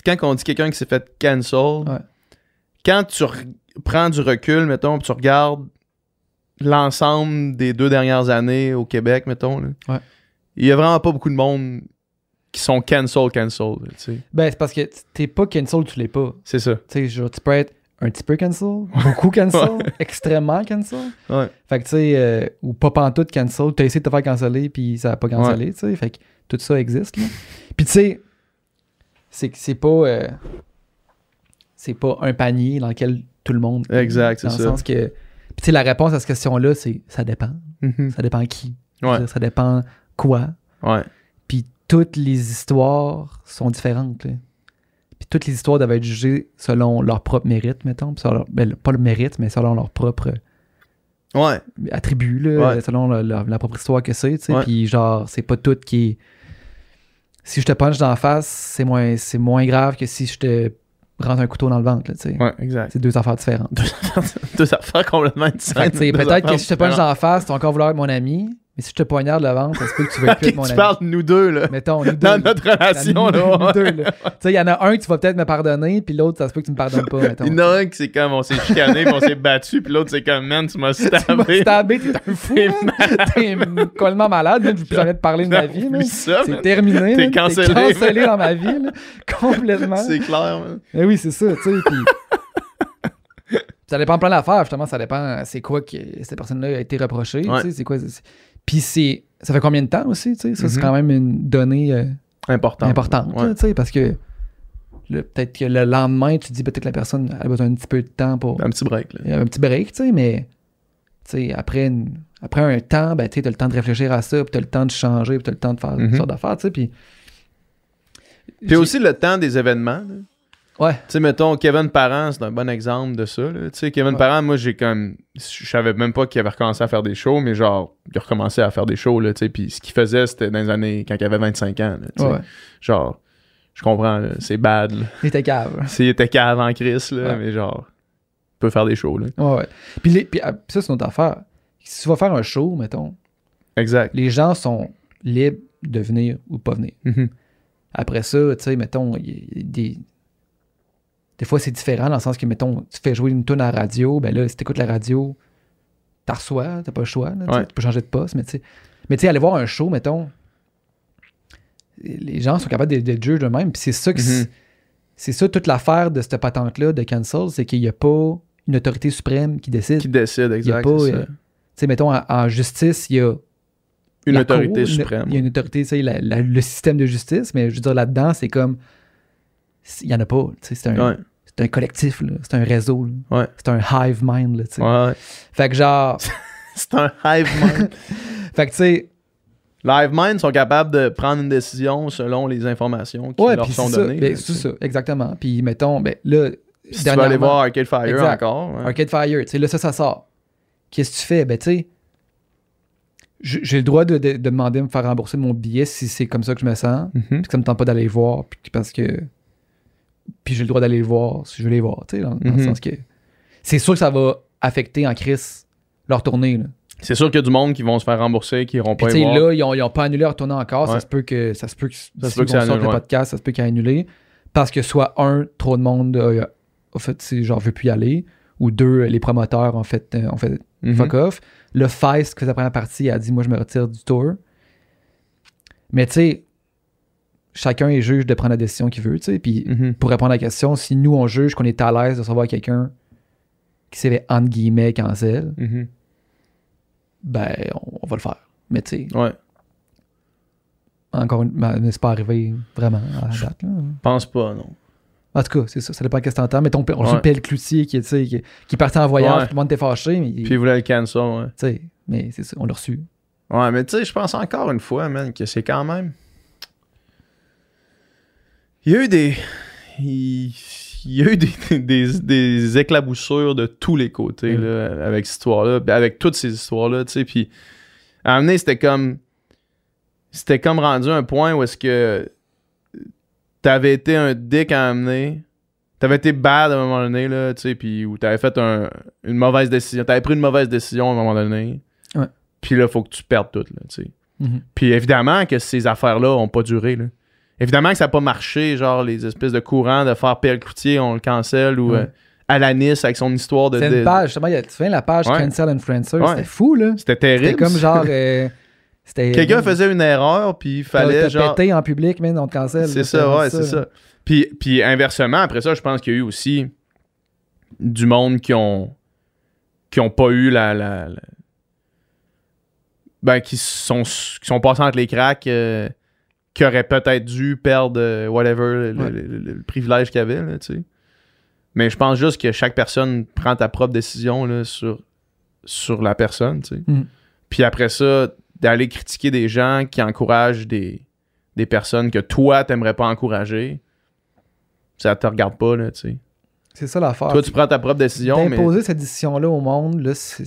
quand on dit quelqu'un qui s'est fait cancel. Ouais. Quand tu re- prends du recul, mettons, tu regardes l'ensemble des deux dernières années au Québec, mettons, là, Ouais. il y a vraiment pas beaucoup de monde qui sont cancel, cancel. tu sais. Ben, c'est parce que t'es pas cancel tu l'es pas. C'est ça. Tu sais, genre, tu peux être un petit peu cancel, beaucoup cancel, extrêmement cancel. Ouais. Fait que, tu sais, euh, ou pas pantoute cancel, t'as essayé de te faire canceller, puis ça a pas cancellé, tu sais. Fait que tout ça existe, là. Puis, tu sais, c'est que c'est pas. euh, c'est pas un panier dans lequel tout le monde. Exact, c'est Dans le ça. sens que. Puis, tu sais, la réponse à cette question-là, c'est ça dépend. Mhm. Ça dépend qui. Ouais. Ça dépend quoi. Ouais. Puis toutes les histoires sont différentes. là. Puis toutes les histoires doivent être jugées selon leur propre mérite, mettons. Leur- ben, pas le mérite, mais selon leur propre Ouais. attribut, là, Ouais. selon la propre histoire que c'est. Ouais. Puis genre, c'est pas tout qui est. Si je te punch d'en face, c'est moins, c'est moins grave que si je te rentre un couteau dans le ventre. là. Ouais, exact. C'est deux affaires différentes. Deux affaires complètement différentes. Peut-être que si je te punch différentes. d'en face, tu vas encore vouloir être mon ami. Mais si je te poignarde le ventre, ça se peut que tu veux plus être mon tu ami. parles de nous deux, là. Mettons, nous deux. Dans notre relation, là. nous deux, là. Tu sais, il y en a un que tu vas peut-être me pardonner, puis l'autre, ça se peut que tu me pardonnes pas, mettons. Il y en a un qui c'est comme on s'est chicané puis on s'est battu, puis l'autre c'est comme man, tu m'as Tu m'as stabé. stabé, t'es un fou. T'es complètement malade, man. je plus jamais te parler de ma vie. Ça, C'est terminé. T'es cancellé, cancellé dans ma vie, là. complètement. C'est clair, man. Eh oui, c'est ça, tu sais. puis- ça dépend plein d'affaires, justement. Ça dépend euh, c'est quoi que cette personne-là a été reprochée. tu Ouais. sais, C'est quoi. Puis c'est. Ça fait combien de temps aussi, tu sais? Ça, c'est Mhm. quand même une donnée euh, Important. importante, Ouais. là, tu sais, parce que peut-être que le lendemain, tu te dis peut-être que la personne a besoin d'un petit peu de temps pour. Un petit break, là. Un petit break, tu sais, mais tu sais, après, une- après un temps, ben, tu as le temps de réfléchir à ça, puis tu as le temps de changer, puis tu as le temps de faire Mhm. toutes sortes d'affaires, tu sais, puis... Puis aussi le temps des événements. là. Ouais, Tu sais, mettons, Kevin Parent, c'est un bon exemple de ça. Tu sais, Kevin Ouais. Parent, moi, j'ai comme. Je savais même pas qu'il avait recommencé à faire des shows, mais genre, il a recommencé à faire des shows, là, tu sais. Puis ce qu'il faisait, c'était dans les années. quand il avait 25 ans, là, ouais. Genre, je comprends, c'est bad, là. Il était cave. S'il était cave en Chris, là, Ouais. mais genre, il peut faire des shows, là. Ouais, ouais. Puis, les- puis, ah, ça, c'est une autre affaire. Si tu vas faire un show, mettons, Exact. les gens sont libres de venir ou pas venir. Mhm. Après ça, tu sais, mettons, il y a des... Des fois, c'est différent dans le sens que, mettons, tu fais jouer une tune à la radio, ben là, si t'écoutes la radio, t'as reçois, t'as pas le choix. là, tu sais, Ouais. Tu peux changer de poste, mais tu sais. Mais tu sais, aller voir un show, mettons, les gens sont capables d'être d'être juges eux-mêmes. Puis c'est ça que Mhm. c'est ça toute l'affaire de cette patente-là de cancel, c'est qu'il n'y a pas une autorité suprême qui décide. Qui décide, Il y a exact. pas, euh, Tu sais, mettons, en, en justice, il y a Une autorité cour, une- suprême. Il y a une autorité, tu sais, le système de justice, mais je veux dire, là-dedans, c'est comme. Il n'y en a pas. tu sais, C'est un, Ouais. C'est un collectif, là, c'est un réseau. Ouais. C'est un hive mind. Là, tu sais. Ouais, ouais. Fait que genre. C'est un hive mind. fait que tu sais. Live Mind sont capables de prendre une décision selon les informations qui Ouais, leur sont données. Ben, c'est ça, exactement. Puis mettons, ben là. Si tu vas aller voir Arcade Fire Exact. encore. ouais. Arcade Fire, tu sais, là, ça, ça sort. Qu'est-ce que tu fais? Ben, tu sais, j'ai le droit de, de- de demander de me faire rembourser mon billet si c'est comme ça que je me sens, Mhm. puis que ça me tente pas d'aller le voir, puis parce que. Puis j'ai le droit d'aller le voir si je veux les voir, tu sais, dans, dans le Mhm. sens que. C'est sûr que ça va affecter en crise leur tournée. C'est sûr qu'il y a du monde qui vont se faire rembourser, qui iront Puis, pas voir. là, ils ont, ils ont pas annulé leur tournée encore. Ça se peut que ça se peut que, se s'ils peut que vont ça sortir annule, le podcast, ça se peut qu'il annulé. Parce que soit un, trop de monde euh, a fait, c'est genre, veut plus y aller. Ou deux, les promoteurs ont fait, euh, fait Mhm. fuck off. Le Feist, qui faisait la première partie, a dit Moi, je me retire du tour. Mais tu sais, chacun est juge de prendre la décision qu'il veut. tu sais. Puis Mhm. pour répondre à la question, si nous, on juge qu'on est à l'aise de recevoir quelqu'un qui s'est fait entre guillemets cancel, Mhm. ben, on, on va le faire. Mais tu sais, Ouais. encore une. Ben, mais c'est pas arrivé vraiment à la date. là. Pense pas, non. En tout cas, c'est ça. Ça dépend de ce que t'entends. Mais ton on Ouais. Pelle Cloutier qui, qui, qui est parti en voyage, Ouais. tout le monde était fâché. Mais, Puis ils voulaient le cancel, ouais. tu sais, mais c'est ça, on l'a reçu. Ouais, mais tu sais, je pense encore une fois, man, que c'est quand même. Il y a eu des. Il il y a eu des, des, des éclaboussures de tous les côtés, Mm. là, avec cette histoire-là, avec toutes ces histoires-là, tu sais. Puis, à un moment c'était comme. C'était comme rendu un point où est-ce que. T'avais été un dick à amener. T'avais été bad à un moment donné, là, tu sais, puis où t'avais fait un- une mauvaise décision. T'avais pris une mauvaise décision à un moment donné. Puis là, faut que tu perdes tout, là, tu sais. Mhm. Puis évidemment que ces affaires-là ont pas duré. Là. Évidemment que ça n'a pas marché, genre les espèces de courants de faire Pierre Cloutier, on le cancelle, ou Ouais. euh, Alanis avec son histoire de. C'est une page, justement, il y a- tu souviens la page Ouais. Cancel Influencer, Ouais. c'était fou, là. C'était C'était terrible. comme genre. euh, c'était Quelqu'un faisait une erreur, puis il fallait genre. pété en public, mais on te cancelle. C'est ça, ouais, c'est ça. Puis, puis inversement, après ça, je pense qu'il y a eu aussi du monde qui ont qui ont pas eu la, la- la- ben qui sont qui sont passés entre les cracks euh, qui auraient peut-être dû perdre euh, whatever le, Ouais. le- le- le privilège qu'ils avaient là, tu sais. Mais je pense juste que chaque personne prend ta propre décision là, sur sur la personne, tu sais. Mhm. Puis après ça, d'aller critiquer des gens qui encouragent des des personnes que toi t'aimerais pas encourager, ça te regarde pas là, tu sais. C'est ça l'affaire. Toi tu prends ta propre décision, mais D'imposer cette décision-là au monde, là, c'est.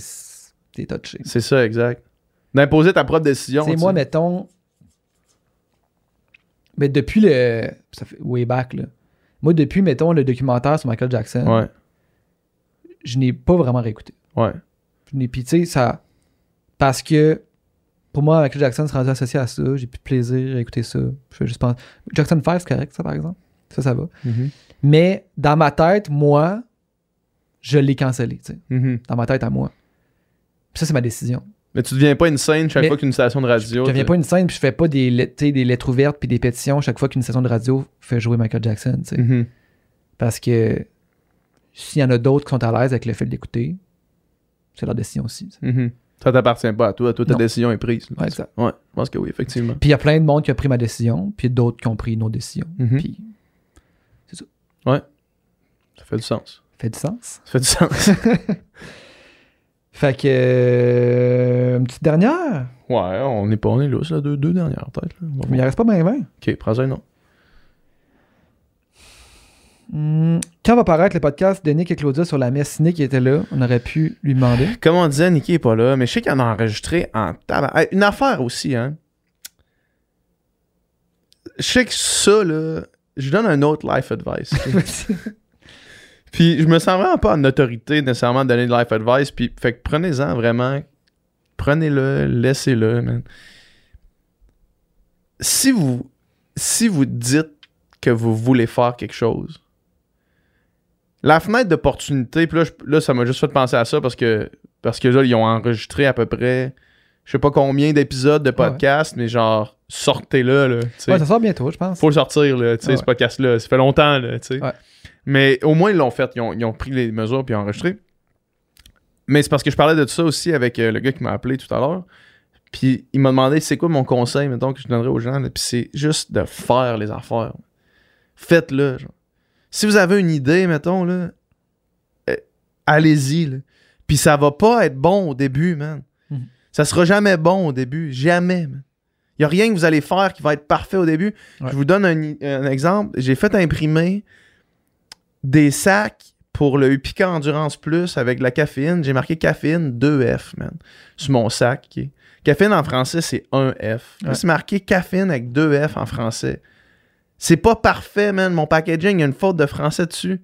T'es touché. c'est ça exact. D'imposer ta propre décision. C'est moi, mettons. Mais depuis le. Ça fait way back, là. Moi, depuis, mettons, le documentaire sur Michael Jackson, Ouais, je n'ai pas vraiment réécouté. ouais. Je n'ai- Puis, tu sais, ça. Parce que. Pour moi, Michael Jackson se rendu associé à ça. J'ai plus de plaisir à écouter ça. Je fais juste penser. Jackson 5, c'est correct, ça, par exemple. Ça, ça va. Mhm. Mais dans ma tête, moi, je l'ai cancellé, tu sais. Mhm. Dans ma tête à moi. Puis ça, c'est ma décision. Mais tu deviens pas une scène chaque Mais fois qu'une station de radio. Je deviens pas une scène, puis je fais pas des, let- tu sais, des lettres ouvertes puis des pétitions chaque fois qu'une station de radio fait jouer Michael Jackson. Mhm. Parce que s'il y en a d'autres qui sont à l'aise avec le fait de l'écouter, c'est leur décision aussi. sais. Mhm. Ça t'appartient pas à toi. Toi, ta Non. décision est prise. Ouais, exact. Ouais, je pense que oui, effectivement. Puis il y a plein de monde qui a pris ma décision, puis d'autres qui ont pris nos décisions. Mhm. Puis Ça fait du sens. ça fait du sens. Ça fait du sens. Fait que. euh, une petite dernière? ouais, on est pas, on est là. Deux, deux dernières, peut-être. Mais il reste pas bien, bien. Ok, prends un nom. Hmm, Quand va paraître le podcast de Nick et Claudia sur la messe Nick qui était là, on aurait pu lui demander? Comme on disait, Nicky est pas là, mais je sais qu'il en a enregistré en tabac. Une affaire aussi, hein. Je sais que ça, là, je donne un autre life advice. puis je me sens vraiment pas en autorité nécessairement de donner de life advice. Puis fait que prenez-en vraiment. Prenez-le, laissez-le, man. Si vous, si vous dites que vous voulez faire quelque chose, la fenêtre d'opportunité, puis là, je- là, ça m'a juste fait penser à ça parce que Parce que là, ils ont enregistré à peu près, je sais pas combien d'épisodes de Ah ouais. podcast, mais genre, sortez-le, là. Ouais, ça sort bientôt, je pense. Faut le sortir, là, tu sais, Ouais. ce podcast-là. Ça fait longtemps, là, tu sais. Ouais. Mais au moins, ils l'ont fait. Ils ont, ils ont pris les mesures puis enregistré. Mais c'est parce que je parlais de ça aussi avec euh, le gars qui m'a appelé tout à l'heure. Puis il m'a demandé c'est quoi mon conseil, mettons, que je donnerais aux gens. là? Puis c'est juste de faire les affaires. Faites-le. Si vous avez une idée, mettons, là, euh, allez-y. Puis ça va pas être bon au début, man. Mhm. Ça sera jamais bon au début. Jamais, man. Il y a rien que vous allez faire qui va être parfait au début. Ouais. Je vous donne un exemple. J'ai fait imprimer des sacs pour le Upica Endurance Plus avec de la caféine. J'ai marqué caféine 2F, man, sur mon sac. Caféine en français, c'est 1F. Là, Ouais. C'est marqué caféine avec 2F en français. C'est pas parfait, man. Mon packaging, il y a une faute de français dessus.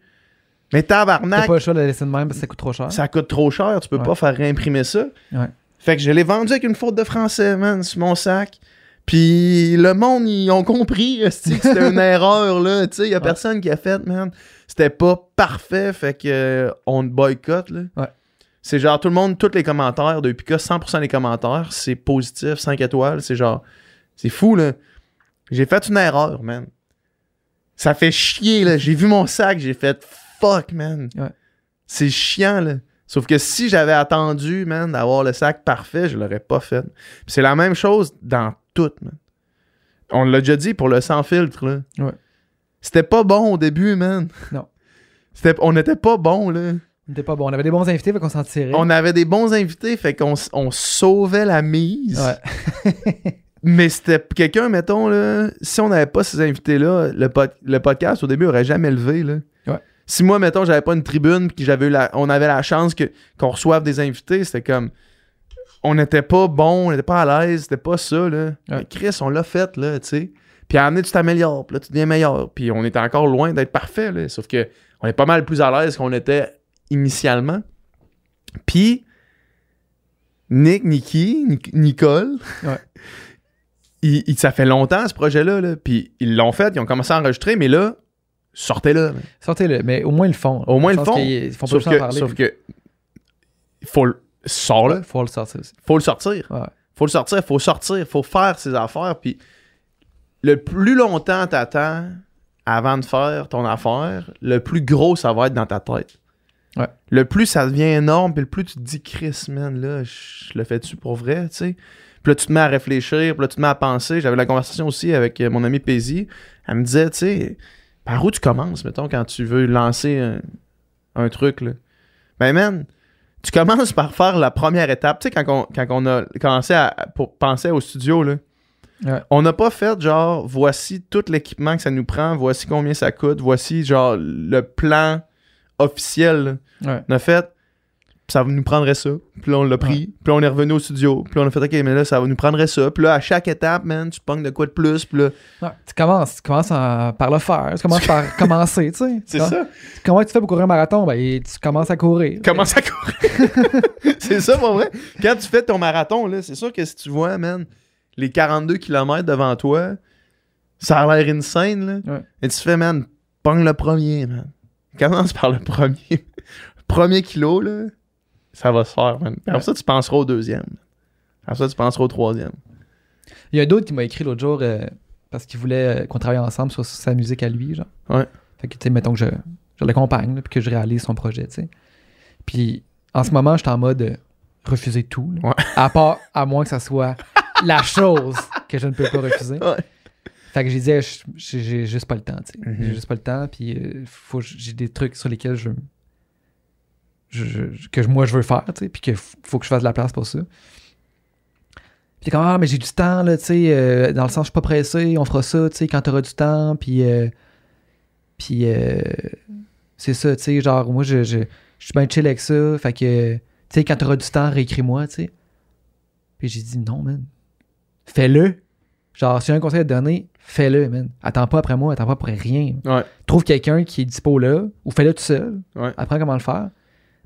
Mais T'as tabarnak, pas le choix de la laisser de même parce que ça coûte trop cher. ça coûte trop cher. Tu peux Ouais. pas faire réimprimer ça. Ouais. Fait que je l'ai vendu avec une faute de français, man, sur mon sac. Puis le monde, ils ont compris que c'était une erreur, là. Tu sais, il y a personne qui a fait, man. C'était pas parfait, fait que euh, on te boycotte, là. Ouais. C'est genre tout le monde, tous les commentaires de Upika, 100% des commentaires, c'est positif, 5 étoiles. C'est genre, c'est fou, là. J'ai fait une erreur, man. Ça fait chier, là. J'ai vu mon sac, j'ai fait fuck, man. Ouais. C'est chiant, là. Sauf que si j'avais attendu, man, d'avoir le sac parfait, je l'aurais pas fait. C'est la même chose dans tout, man. On l'a déjà dit pour le sans filtre, là. Ouais. C'était pas bon au début, man. Non. C'était, on n'était pas bon, là. On était pas bon. On avait des bons invités, fait qu'on s'en tirait. On avait des bons invités, fait qu'on on sauvait la mise. Ouais. Mais c'était quelqu'un, mettons, là, si on n'avait pas ces invités-là, le, pod- le podcast au début aurait jamais levé. Là. Ouais. Si moi, mettons, j'avais pas une tribune puis j'avais la, on avait la chance que, qu'on reçoive des invités, c'était comme. On n'était pas bon, on n'était pas à l'aise, c'était pas ça. Là. Chris, on l'a fait, là, tu sais. Puis à un moment donné, tu t'améliores, puis là, tu deviens meilleur. Puis on était encore loin d'être parfait, là. Sauf que on est pas mal plus à l'aise qu'on était initialement. Puis Nick, Nicky, Nic- Nicole, Ouais. il- il- ça fait longtemps ce projet-là. Là. Puis ils l'ont fait, ils ont commencé à enregistrer, mais là, sortez-le. Sortez-le, mais au moins ils le font. Au moins, ils le font. Ils font pas Sauf en que, parler. sauf que il faut le sors-le, Ouais, faut le sortir faut le sortir. Ouais. Faut le sortir, faut sortir, faut faire ses affaires. Puis le plus longtemps t'attends avant de faire ton affaire, le plus gros ça va être dans ta tête. Ouais. Le plus ça devient énorme, puis le plus tu te dis, Chris, man, là, je le fais-tu pour vrai, tu sais? Puis là, tu te mets à réfléchir, puis là, tu te mets à penser. J'avais la conversation aussi avec euh, mon ami Paisy. Elle me disait, tu sais, par où tu commences, mettons, quand tu veux lancer un, un truc, là? Ben, man, tu commences par faire la première étape. Tu sais, quand on, quand on a commencé à pour penser au studio, là, Ouais. on n'a pas fait genre, voici tout l'équipement que ça nous prend, voici combien ça coûte, voici genre le plan officiel. Ouais. On a fait, ça nous prendrait ça. Puis là, on l'a pris. Puis là, on est revenu au studio. Puis là, on a fait, OK, mais là, ça va nous prendrait ça. Puis là, à chaque étape, man, tu pognes de quoi de plus. Puis là, Ouais, tu commences, tu commences en- par le faire. Tu commences par commencer, tu sais. c'est Comment- ça. Comment tu fais pour courir un marathon? Ben, tu commences à courir. Commence à courir. c'est ça, pour vrai. Quand tu fais ton marathon, là, c'est sûr que si tu vois, man, les 42 km devant toi, ça a l'air insane, là. Ouais. Et tu fais, man, pogne le premier, man. Commence par le premier. premier kilo, là, ça va se faire, man. Après Ouais. ça, tu penseras au deuxième. Après ça, tu penseras au troisième. Il y a d'autres qui m'a écrit l'autre jour euh, parce qu'il voulait euh, qu'on travaille ensemble sur sa musique à lui, genre. Ouais. Fait que, tu sais, mettons que je, je l'accompagne, puis que je réalise son projet, tu sais. Puis, en ce moment, je suis en mode euh, refuser tout, là. Ouais. À part, à moins que ça soit la chose que je ne peux pas refuser. Ouais. Fait que j'ai dit, j'ai juste pas le temps, tu sais. Mhm. J'ai juste pas le temps, puis euh, faut, j'ai des trucs sur lesquels je, je- je- que moi je veux faire, tu sais, puis qu'il faut que je fasse de la place pour ça. Puis comme, ah, mais j'ai du temps, là, tu sais, euh, dans le sens, je suis pas pressé, on fera ça, tu sais, quand t'auras du temps, puis. euh, puis, euh, c'est ça, tu sais, genre, moi, je, je, je suis bien chill avec ça, fait que, tu sais, quand t'auras du temps, réécris-moi, tu sais. Puis j'ai dit, non, man. Fais-le. Genre, si a un conseil à te donner, fais-le, man. Attends pas après moi, attends pas après rien. Ouais. Trouve quelqu'un qui est dispo là, ou fais-le tout seul. Ouais. Apprends comment le faire.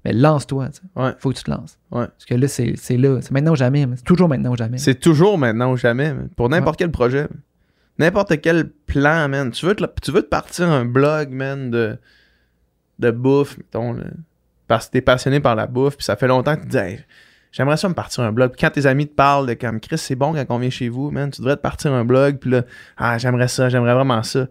Mais lance-toi, tu sais. Ouais. Faut que tu te lances. Ouais. Parce que là, c'est c'est là. C'est maintenant ou jamais. C'est toujours maintenant ou jamais. C'est toujours maintenant ou jamais, man. pour n'importe quel projet. man. N'importe quel plan, man. Tu veux, te, tu veux te partir un blog, man, de, de bouffe, mettons, là. parce que t'es passionné par la bouffe, puis ça fait longtemps que tu te dis, Hey, j'aimerais ça me partir un blog. Puis quand tes amis te parlent de comme Chris, c'est bon quand on vient chez vous, man, tu devrais te partir un blog, puis là, ah, j'aimerais ça, j'aimerais vraiment ça.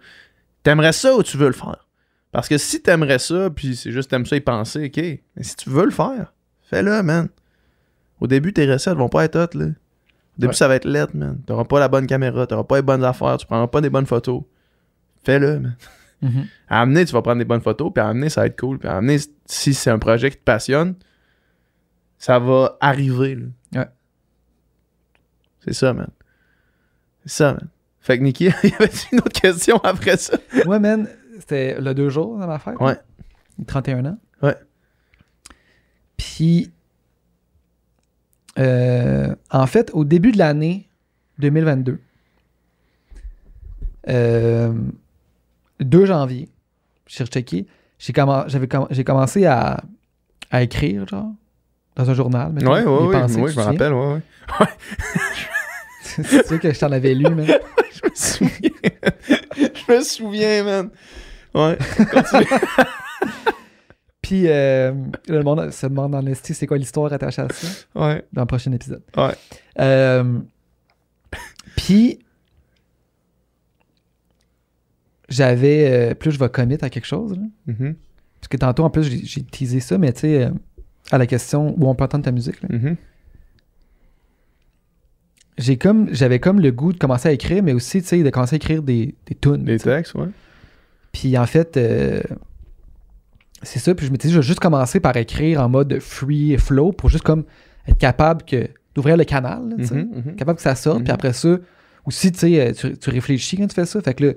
T'aimerais ça ou tu veux le faire? Parce que si t'aimerais ça, puis c'est juste t'aimes ça y penser, ok. Mais si tu veux le faire, fais-le, man. Au début, tes recettes vont pas être hot, là. Au début, Ouais. ça va être lettre, man. T'auras pas la bonne caméra, t'auras pas les bonnes affaires, tu prendras pas des bonnes photos. Fais-le, man. Mhm. À amener, tu vas prendre des bonnes photos, puis à amener, ça va être cool. Puis à amener, si c'est un projet qui te passionne, ça va arriver. là. Ouais. C'est ça, man. C'est ça, man. Fait que Nikki, il y avait une autre question après ça? Ouais, man, c'était le deux jours dans ma fête. Ouais. 31 ans. Ouais. Puis, euh, en fait, au début de l'année 2022, euh, 2 janvier, j'ai rechecké, j'ai comm- j'ai commencé à, à écrire, genre, dans un journal. mettons, Ouais, pensées, ouais, tu je me rappelle, ouais, ouais. C'est sûr que je t'en avais lu, man. Je me souviens. je me souviens, man. Ouais. Puis, euh, le monde se demande dans l'esti, c'est quoi l'histoire attachée à ça, ouais. dans le prochain épisode. Ouais. Euh, Puis, j'avais. euh, plus je vais commit à quelque chose. là. Mhm, Parce que tantôt, en plus, j'ai j'ai teasé ça, mais tu sais, euh, à la question où on peut entendre ta musique, là, mhm. j'ai comme, j'avais comme le goût de commencer à écrire, mais aussi, de commencer à écrire des, des tunes. Sais. textes, ouais. Puis en fait, euh, c'est ça. Puis je m'étais dit, je vais juste commencer par écrire en mode free flow pour juste comme être capable que d'ouvrir le canal, là. Mhm, mhm. capable que ça sorte. Puis après ça, aussi, euh, tu, tu réfléchis quand tu fais ça. Fait que là,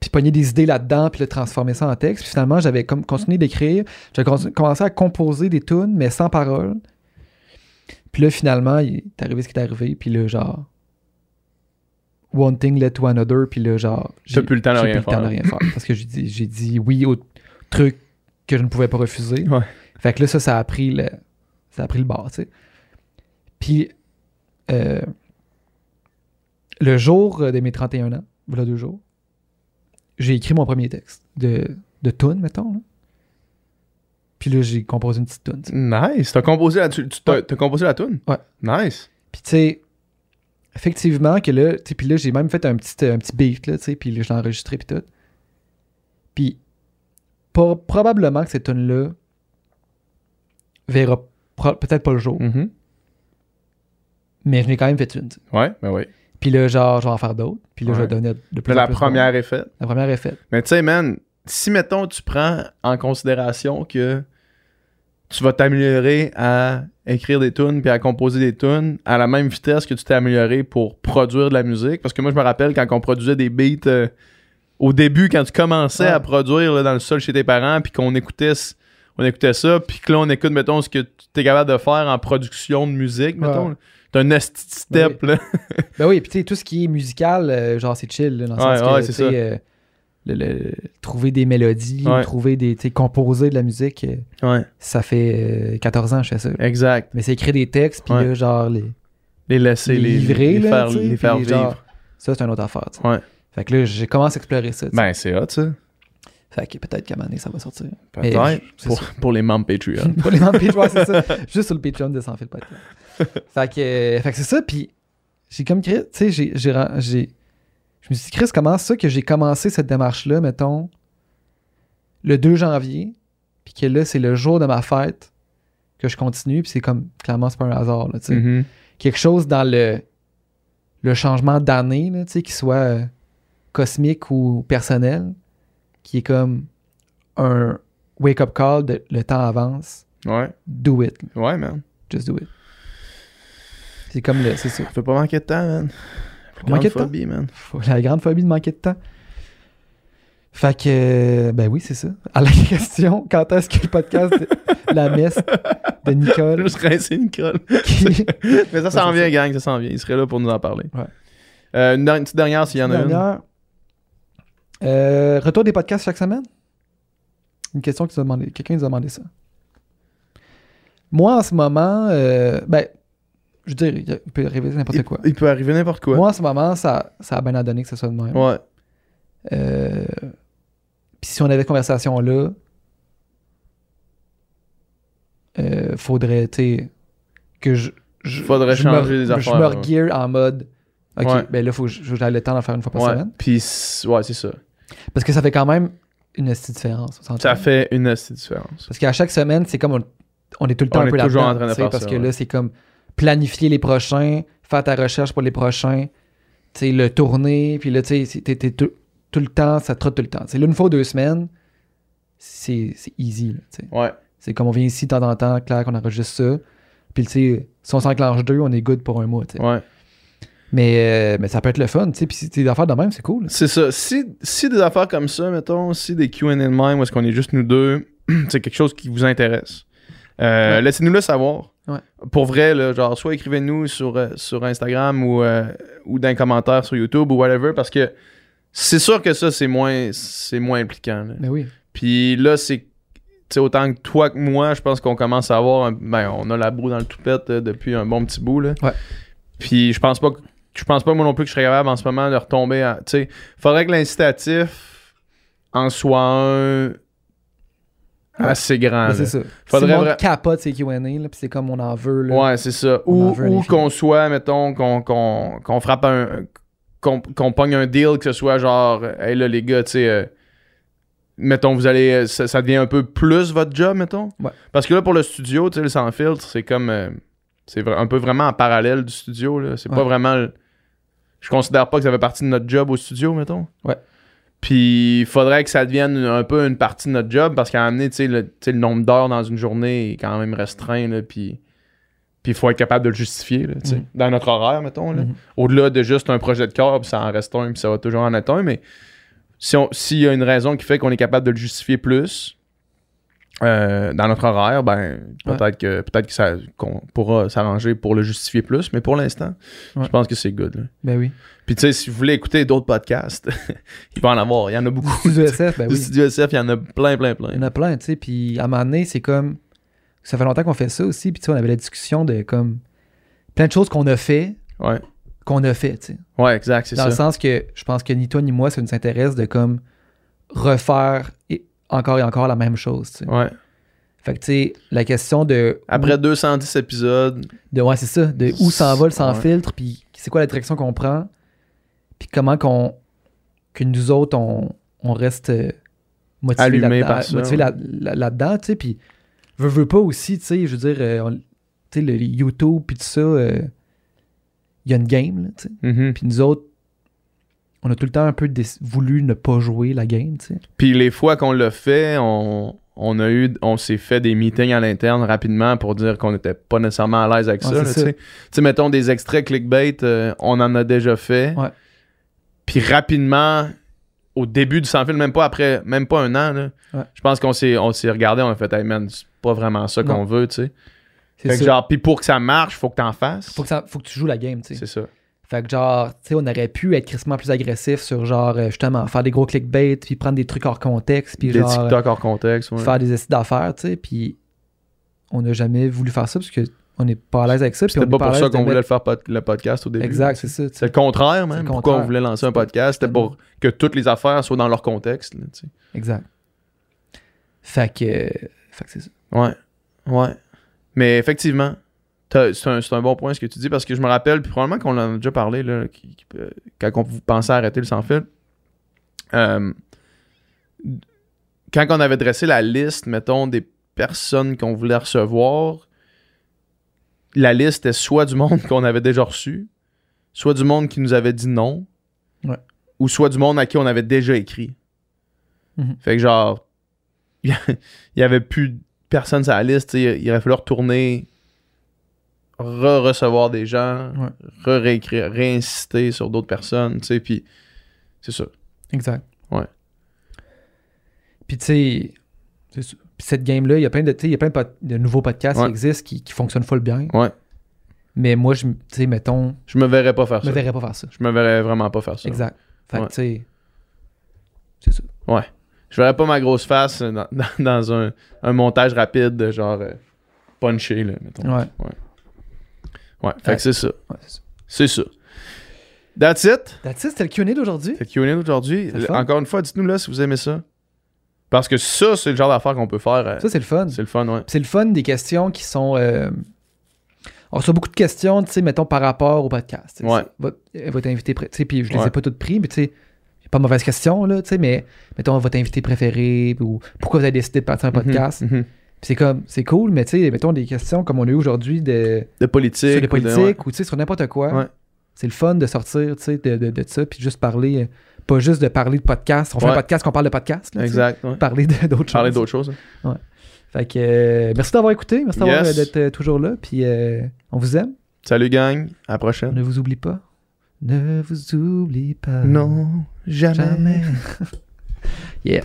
puis pogner des idées là-dedans, puis le transformer ça en texte. Puis finalement, j'avais comme continué d'écrire. J'avais commencé à composer des tunes, mais sans parole. Puis là, finalement, il est arrivé ce qui est arrivé. Puis là, genre, one thing led to another. Puis là, genre, T'as plus le temps de j'ai rien plus le temps de faire. rien faire. Parce que j'ai dit, j'ai dit oui au truc que je ne pouvais pas refuser. Ouais. Fait que là, ça, ça a pris le, ça a pris le bord, tu sais. Puis, euh, le jour de mes 31 ans, voilà deux jours, j'ai écrit mon premier texte de, de tune, mettons. là. Puis là, j'ai composé une petite tune. Nice. T'as composé la, tu, tu- t'as, Ouais. t'as composé la tune? Ouais. Nice. Puis tu sais, effectivement que là, tu sais, puis là, j'ai même fait un petit, un petit beat, là, tu sais, puis là, je l'ai enregistré, puis tout. Puis, probablement que cette tune-là verra pro- peut-être pas le jour, Mhm. mais je l'ai quand même fait une. tu sais. Ouais, ben oui. Puis là, genre, je vais en faire d'autres, puis là, je vais devenir de plus en la plus première est faite. La première est faite. Mais tu sais, man, si mettons tu prends en considération que tu vas t'améliorer à écrire des tunes puis à composer des tunes à la même vitesse que tu t'es amélioré pour produire de la musique. Parce que moi, je me rappelle quand on produisait des beats euh, au début, quand tu commençais Ouais. à produire là, dans le sol chez tes parents, puis qu'on écoutait, c- on écoutait ça, puis que là, on écoute, mettons, ce que tu es capable de faire en production de musique, mettons. Ouais. T'as un step, là. Ben oui, puis tu sais, tout ce qui est musical, euh, genre, c'est chill, là, dans le Ouais, sens que, ouais, tu c'est euh, le- le- trouver des mélodies, Ouais. trouver des, tu composer de la musique, euh, Ouais, ça fait euh, 14 ans que je fais ça. exact. Mais c'est écrire des textes, puis là, genre, les... Les laisser, Les les, livrer, les là, faire, les faire vivre. genre- ça, c'est une autre affaire. Ouais. Fait que là, j'ai commencé à explorer ça. Ben, c'est hot, ça. Fait que peut-être qu'à un moment donné, ça va sortir. Peut-être. Pour, pour les membres Patreon. Pour les membres Patreon, c'est ça. Juste sur le Patreon de Sans Fil Podcast. fait que, euh, fait que c'est ça, puis j'ai comme créé, tu sais, j'ai, je me suis dit, Chris, comment ça que j'ai commencé cette démarche-là, mettons, le 2 janvier, puis que là, c'est le jour de ma fête que je continue, puis c'est comme, clairement, c'est pas un hasard, là, tu sais. Mhm. Quelque chose dans le, le changement d'année, tu sais, qui soit euh, cosmique ou personnel, qui est comme un wake-up call de le temps avance, Ouais. do it. Ouais, man. Just do it. C'est comme le. C'est ça. Fait pas manquer de temps, man. Pas manquer de temps? man. Faut- La grande phobie de manquer de temps. Fait que. euh, Ben oui, c'est ça. À la question, quand est-ce que le podcast de La messe de Nicole. Juste rincer Nicole. qui- Mais ça s'en vient, gang, ça s'en vient. Il serait là pour nous en parler. Ouais. Euh, une, une petite dernière, s'il y en a une. Euh, retour des podcasts chaque semaine? Une question que tu as demandé. Quelqu'un nous a demandé ça. Moi, en ce moment, ben, je veux dire, il peut arriver n'importe quoi. il peut arriver n'importe quoi. Moi, en ce moment, ça, ça a bien à donner que ce soit de même. Ouais. Euh, Puis si on avait cette conversation-là, euh, faudrait, tu sais, que je. je- Faudrait je changer me, des Je me ouais. regear en mode. Ok, Ouais. ben là, faut que je- j'ai le temps d'en faire une fois par Ouais. semaine. Puis, ouais, c'est ça. Parce que ça fait quand même une petite différence. Ça fait une petite différence. Parce qu'à chaque semaine, c'est comme on, on est tout le temps On un est peu toujours là-dedans. en train de tu sais, faire Parce ça, que là, c'est comme planifier les prochains, faire ta recherche pour les prochains, tu le tourner, puis là, tu sais, tout, tout le temps, ça trotte tout le temps. C'est une fois ou deux semaines, c'est easy. là. Ouais. C'est comme on vient ici de temps en temps, clair qu'on enregistre ça. Puis, tu sais, si on s'enclenche deux, on est good pour un mois, tu sais. Ouais. Mais, euh, mais ça peut être le fun, tu sais. Puis, si t'es d'affaires de même, c'est cool. C'est ça. Si, si des affaires comme ça, mettons, si des QA de même où est-ce qu'on est juste nous deux, c'est quelque chose qui vous intéresse, euh, Ouais. laissez-nous le savoir. Ouais. Pour vrai, là, genre, soit écrivez-nous sur, euh, sur Instagram ou, euh, ou dans les commentaires sur YouTube ou whatever, parce que c'est sûr que ça, c'est moins, c'est moins impliquant. là. Mais oui. Puis là, c'est. Autant que toi que moi, je pense qu'on commence à avoir. un- ben, on a la broue dans le toupette euh, depuis un bon petit bout, là. Ouais. Puis je pense pas que. Je pense pas moi non plus que je serais capable en ce moment de retomber à. Tu sais, faudrait que l'incitatif en soit un. Assez grand. Là. c'est ça. Faudrait si le monde capote ses Q&A, puis c'est comme on en veut, là. Ouais, c'est ça. Ou, qu'on soit, mettons, qu'on frappe un. qu'on pogne un deal, que ce soit genre, hey là, les gars, tu sais, euh, mettons, vous allez. euh, Ça, ça devient un peu plus votre job, mettons? Ouais. Parce que là, pour le studio, tu sais, le sans filtre, c'est comme. euh, c'est un peu vraiment en parallèle du studio, là. C'est pas vraiment. Je considère pas que ça fait partie de notre job au studio, mettons. Ouais. Puis il faudrait que ça devienne un peu une partie de notre job parce qu'à amener, tu sais, le, nombre d'heures dans une journée est quand même restreint, là, puis il faut être capable de le justifier, là, Mhm. dans notre horaire, mettons. là. Mhm. Au-delà de juste un projet de corps, puis ça en reste un, puis ça va toujours en être un, mais si on- s'il y a une raison qui fait qu'on est capable de le justifier plus euh, dans notre horaire, ben peut-être que peut-être que ça qu'on pourra s'arranger pour le justifier plus, mais pour l'instant, Ouais. je pense que c'est good. là. Ben oui. Puis tu sais, si vous voulez écouter d'autres podcasts, il va en avoir, il y en a beaucoup. Studio SF, ben Du oui. Studio SF, il y en a plein, plein, plein. Il y en a plein, tu sais. Puis à un moment donné, c'est comme. Ça fait longtemps qu'on fait ça aussi. Puis tu sais, on avait la discussion de comme. Plein de choses qu'on a fait, Ouais, qu'on a fait, tu sais. ouais, exact, c'est Dans ça. le sens que je pense que ni toi ni moi, ça nous intéresse de comme refaire et- encore et encore la même chose, tu sais. Ouais. Fait que tu sais, la question de. Après 210 épisodes, De, ouais, c'est ça. De où s'envole sans Ouais. filtre, puis c'est quoi la direction qu'on prend, puis comment qu'on. que nous autres, on, on reste euh, motivés là-dedans, ça, motivés ouais. là- là- là-dedans, tu sais, puis veux, veux pas aussi, tu sais, je veux dire, euh, tu sais, le, YouTube, puis tout ça, euh, il y a une game, là, tu sais. mhm. Puis nous autres, on a tout le temps un peu voulu ne pas jouer la game, tu sais. Puis les fois qu'on l'a fait, on, on a eu, on s'est fait des meetings à l'interne rapidement pour dire qu'on n'était pas nécessairement à l'aise avec Ouais, ça. Tu sais. Mettons des extraits clickbait, euh, on en a déjà fait. Ouais. Puis rapidement, au début du sans fil, même pas après, même pas un an, là, Ouais. je pense qu'on s'est, on s'est regardé, on a fait, hey man, c'est pas vraiment ça qu'on veut, tu sais. C'est Fait que genre, puis pour que ça marche, faut que t'en fasses. faut, que ça- faut que tu joues la game, tu sais. C'est ça. Fait que genre, tu sais, on aurait pu être crissement plus agressif sur genre, euh, justement, faire des gros clickbait, puis prendre des trucs hors contexte, puis Des genre, TikTok hors contexte. ouais. faire des essais d'affaires, tu sais, puis on n'a jamais voulu faire ça parce que on n'est pas à l'aise avec ça. C'était pas pour ça qu'on voulait le faire pod- le podcast au début. Exact, c'est ça. C'est le contraire, même. le Pourquoi on voulait lancer un podcast, c'était pour que toutes les affaires soient dans leur contexte. là, tu sais. Exact. Fait que, fait que c'est ça. Ouais. Ouais. Mais effectivement, c'est un, un bon point ce que tu dis parce que je me rappelle, puis probablement qu'on en a déjà parlé là, qui- qui- euh, quand on pensait arrêter le sans fil. euh, quand on avait dressé la liste, mettons, des personnes qu'on voulait recevoir, la liste était soit du monde qu'on avait déjà reçu, soit du monde qui nous avait dit non, Ouais. ou soit du monde à qui on avait déjà écrit. Mhm. Fait que genre, il y avait plus personne sur la liste, il aurait fallu retourner re-recevoir des gens, Ouais. re-réécrire, réinsister sur d'autres personnes, tu sais, puis c'est ça. Exact. Ouais. Puis tu sais, c'est ça. Cette game-là, il y a plein de, il y a plein de, nouveaux podcasts Ouais. qui existent qui, qui fonctionnent full bien. Ouais. Mais moi, je, tu sais, mettons, Je me verrais pas faire je me ça. verrais pas faire ça. Je me verrais vraiment pas faire ça. Exact. Fait que Ouais. tu sais, c'est ça. Ouais. Je verrais pas ma grosse face dans, dans- dans un, un montage rapide de genre euh, punché, là, mettons. Ouais. Ouais, fait Ouais. que c'est ça. Ouais, c'est ça. C'est ça. That's it. That's it, c'était le Q&A d'aujourd'hui. C'est le Q&A d'aujourd'hui. C'est le fun. Encore une fois, dites-nous là si vous aimez ça. Parce que ça, c'est le genre d'affaire qu'on peut faire. euh, Ça, c'est le fun. c'est le fun, ouais. C'est le fun des questions qui sont. euh, On reçoit beaucoup de questions, tu sais, mettons, par rapport au podcast. tu sais. Ouais. Votre, euh, votre invité, pré- tu sais, puis je les Ouais. ai pas toutes pris, mais tu sais, y a pas de mauvaise question, là, tu sais, mais mettons votre invité préféré, ou pourquoi vous avez décidé de partir un podcast. Mhm, mhm. Puis c'est comme, c'est cool, mais tu sais, mettons des questions comme on a eu aujourd'hui de, De politique. sur les ou de- politiques, ou tu sais, sur n'importe quoi. Ouais. C'est le fun de sortir, tu sais, de, de, de ça, puis juste parler, euh, pas juste de parler de podcast. On fait Ouais. un podcast qu'on parle de podcast, là, ouais. Exact. ouais. Parler d'autres choses. Parler d'autres choses. hein. Fait que euh, merci d'avoir écouté, merci d'avoir Yes. euh, d'être euh, toujours là, puis euh, on vous aime. Salut, gang. À la prochaine. Ne vous oublie pas. Ne vous oublie pas. Non, jamais. Jamais. yeah.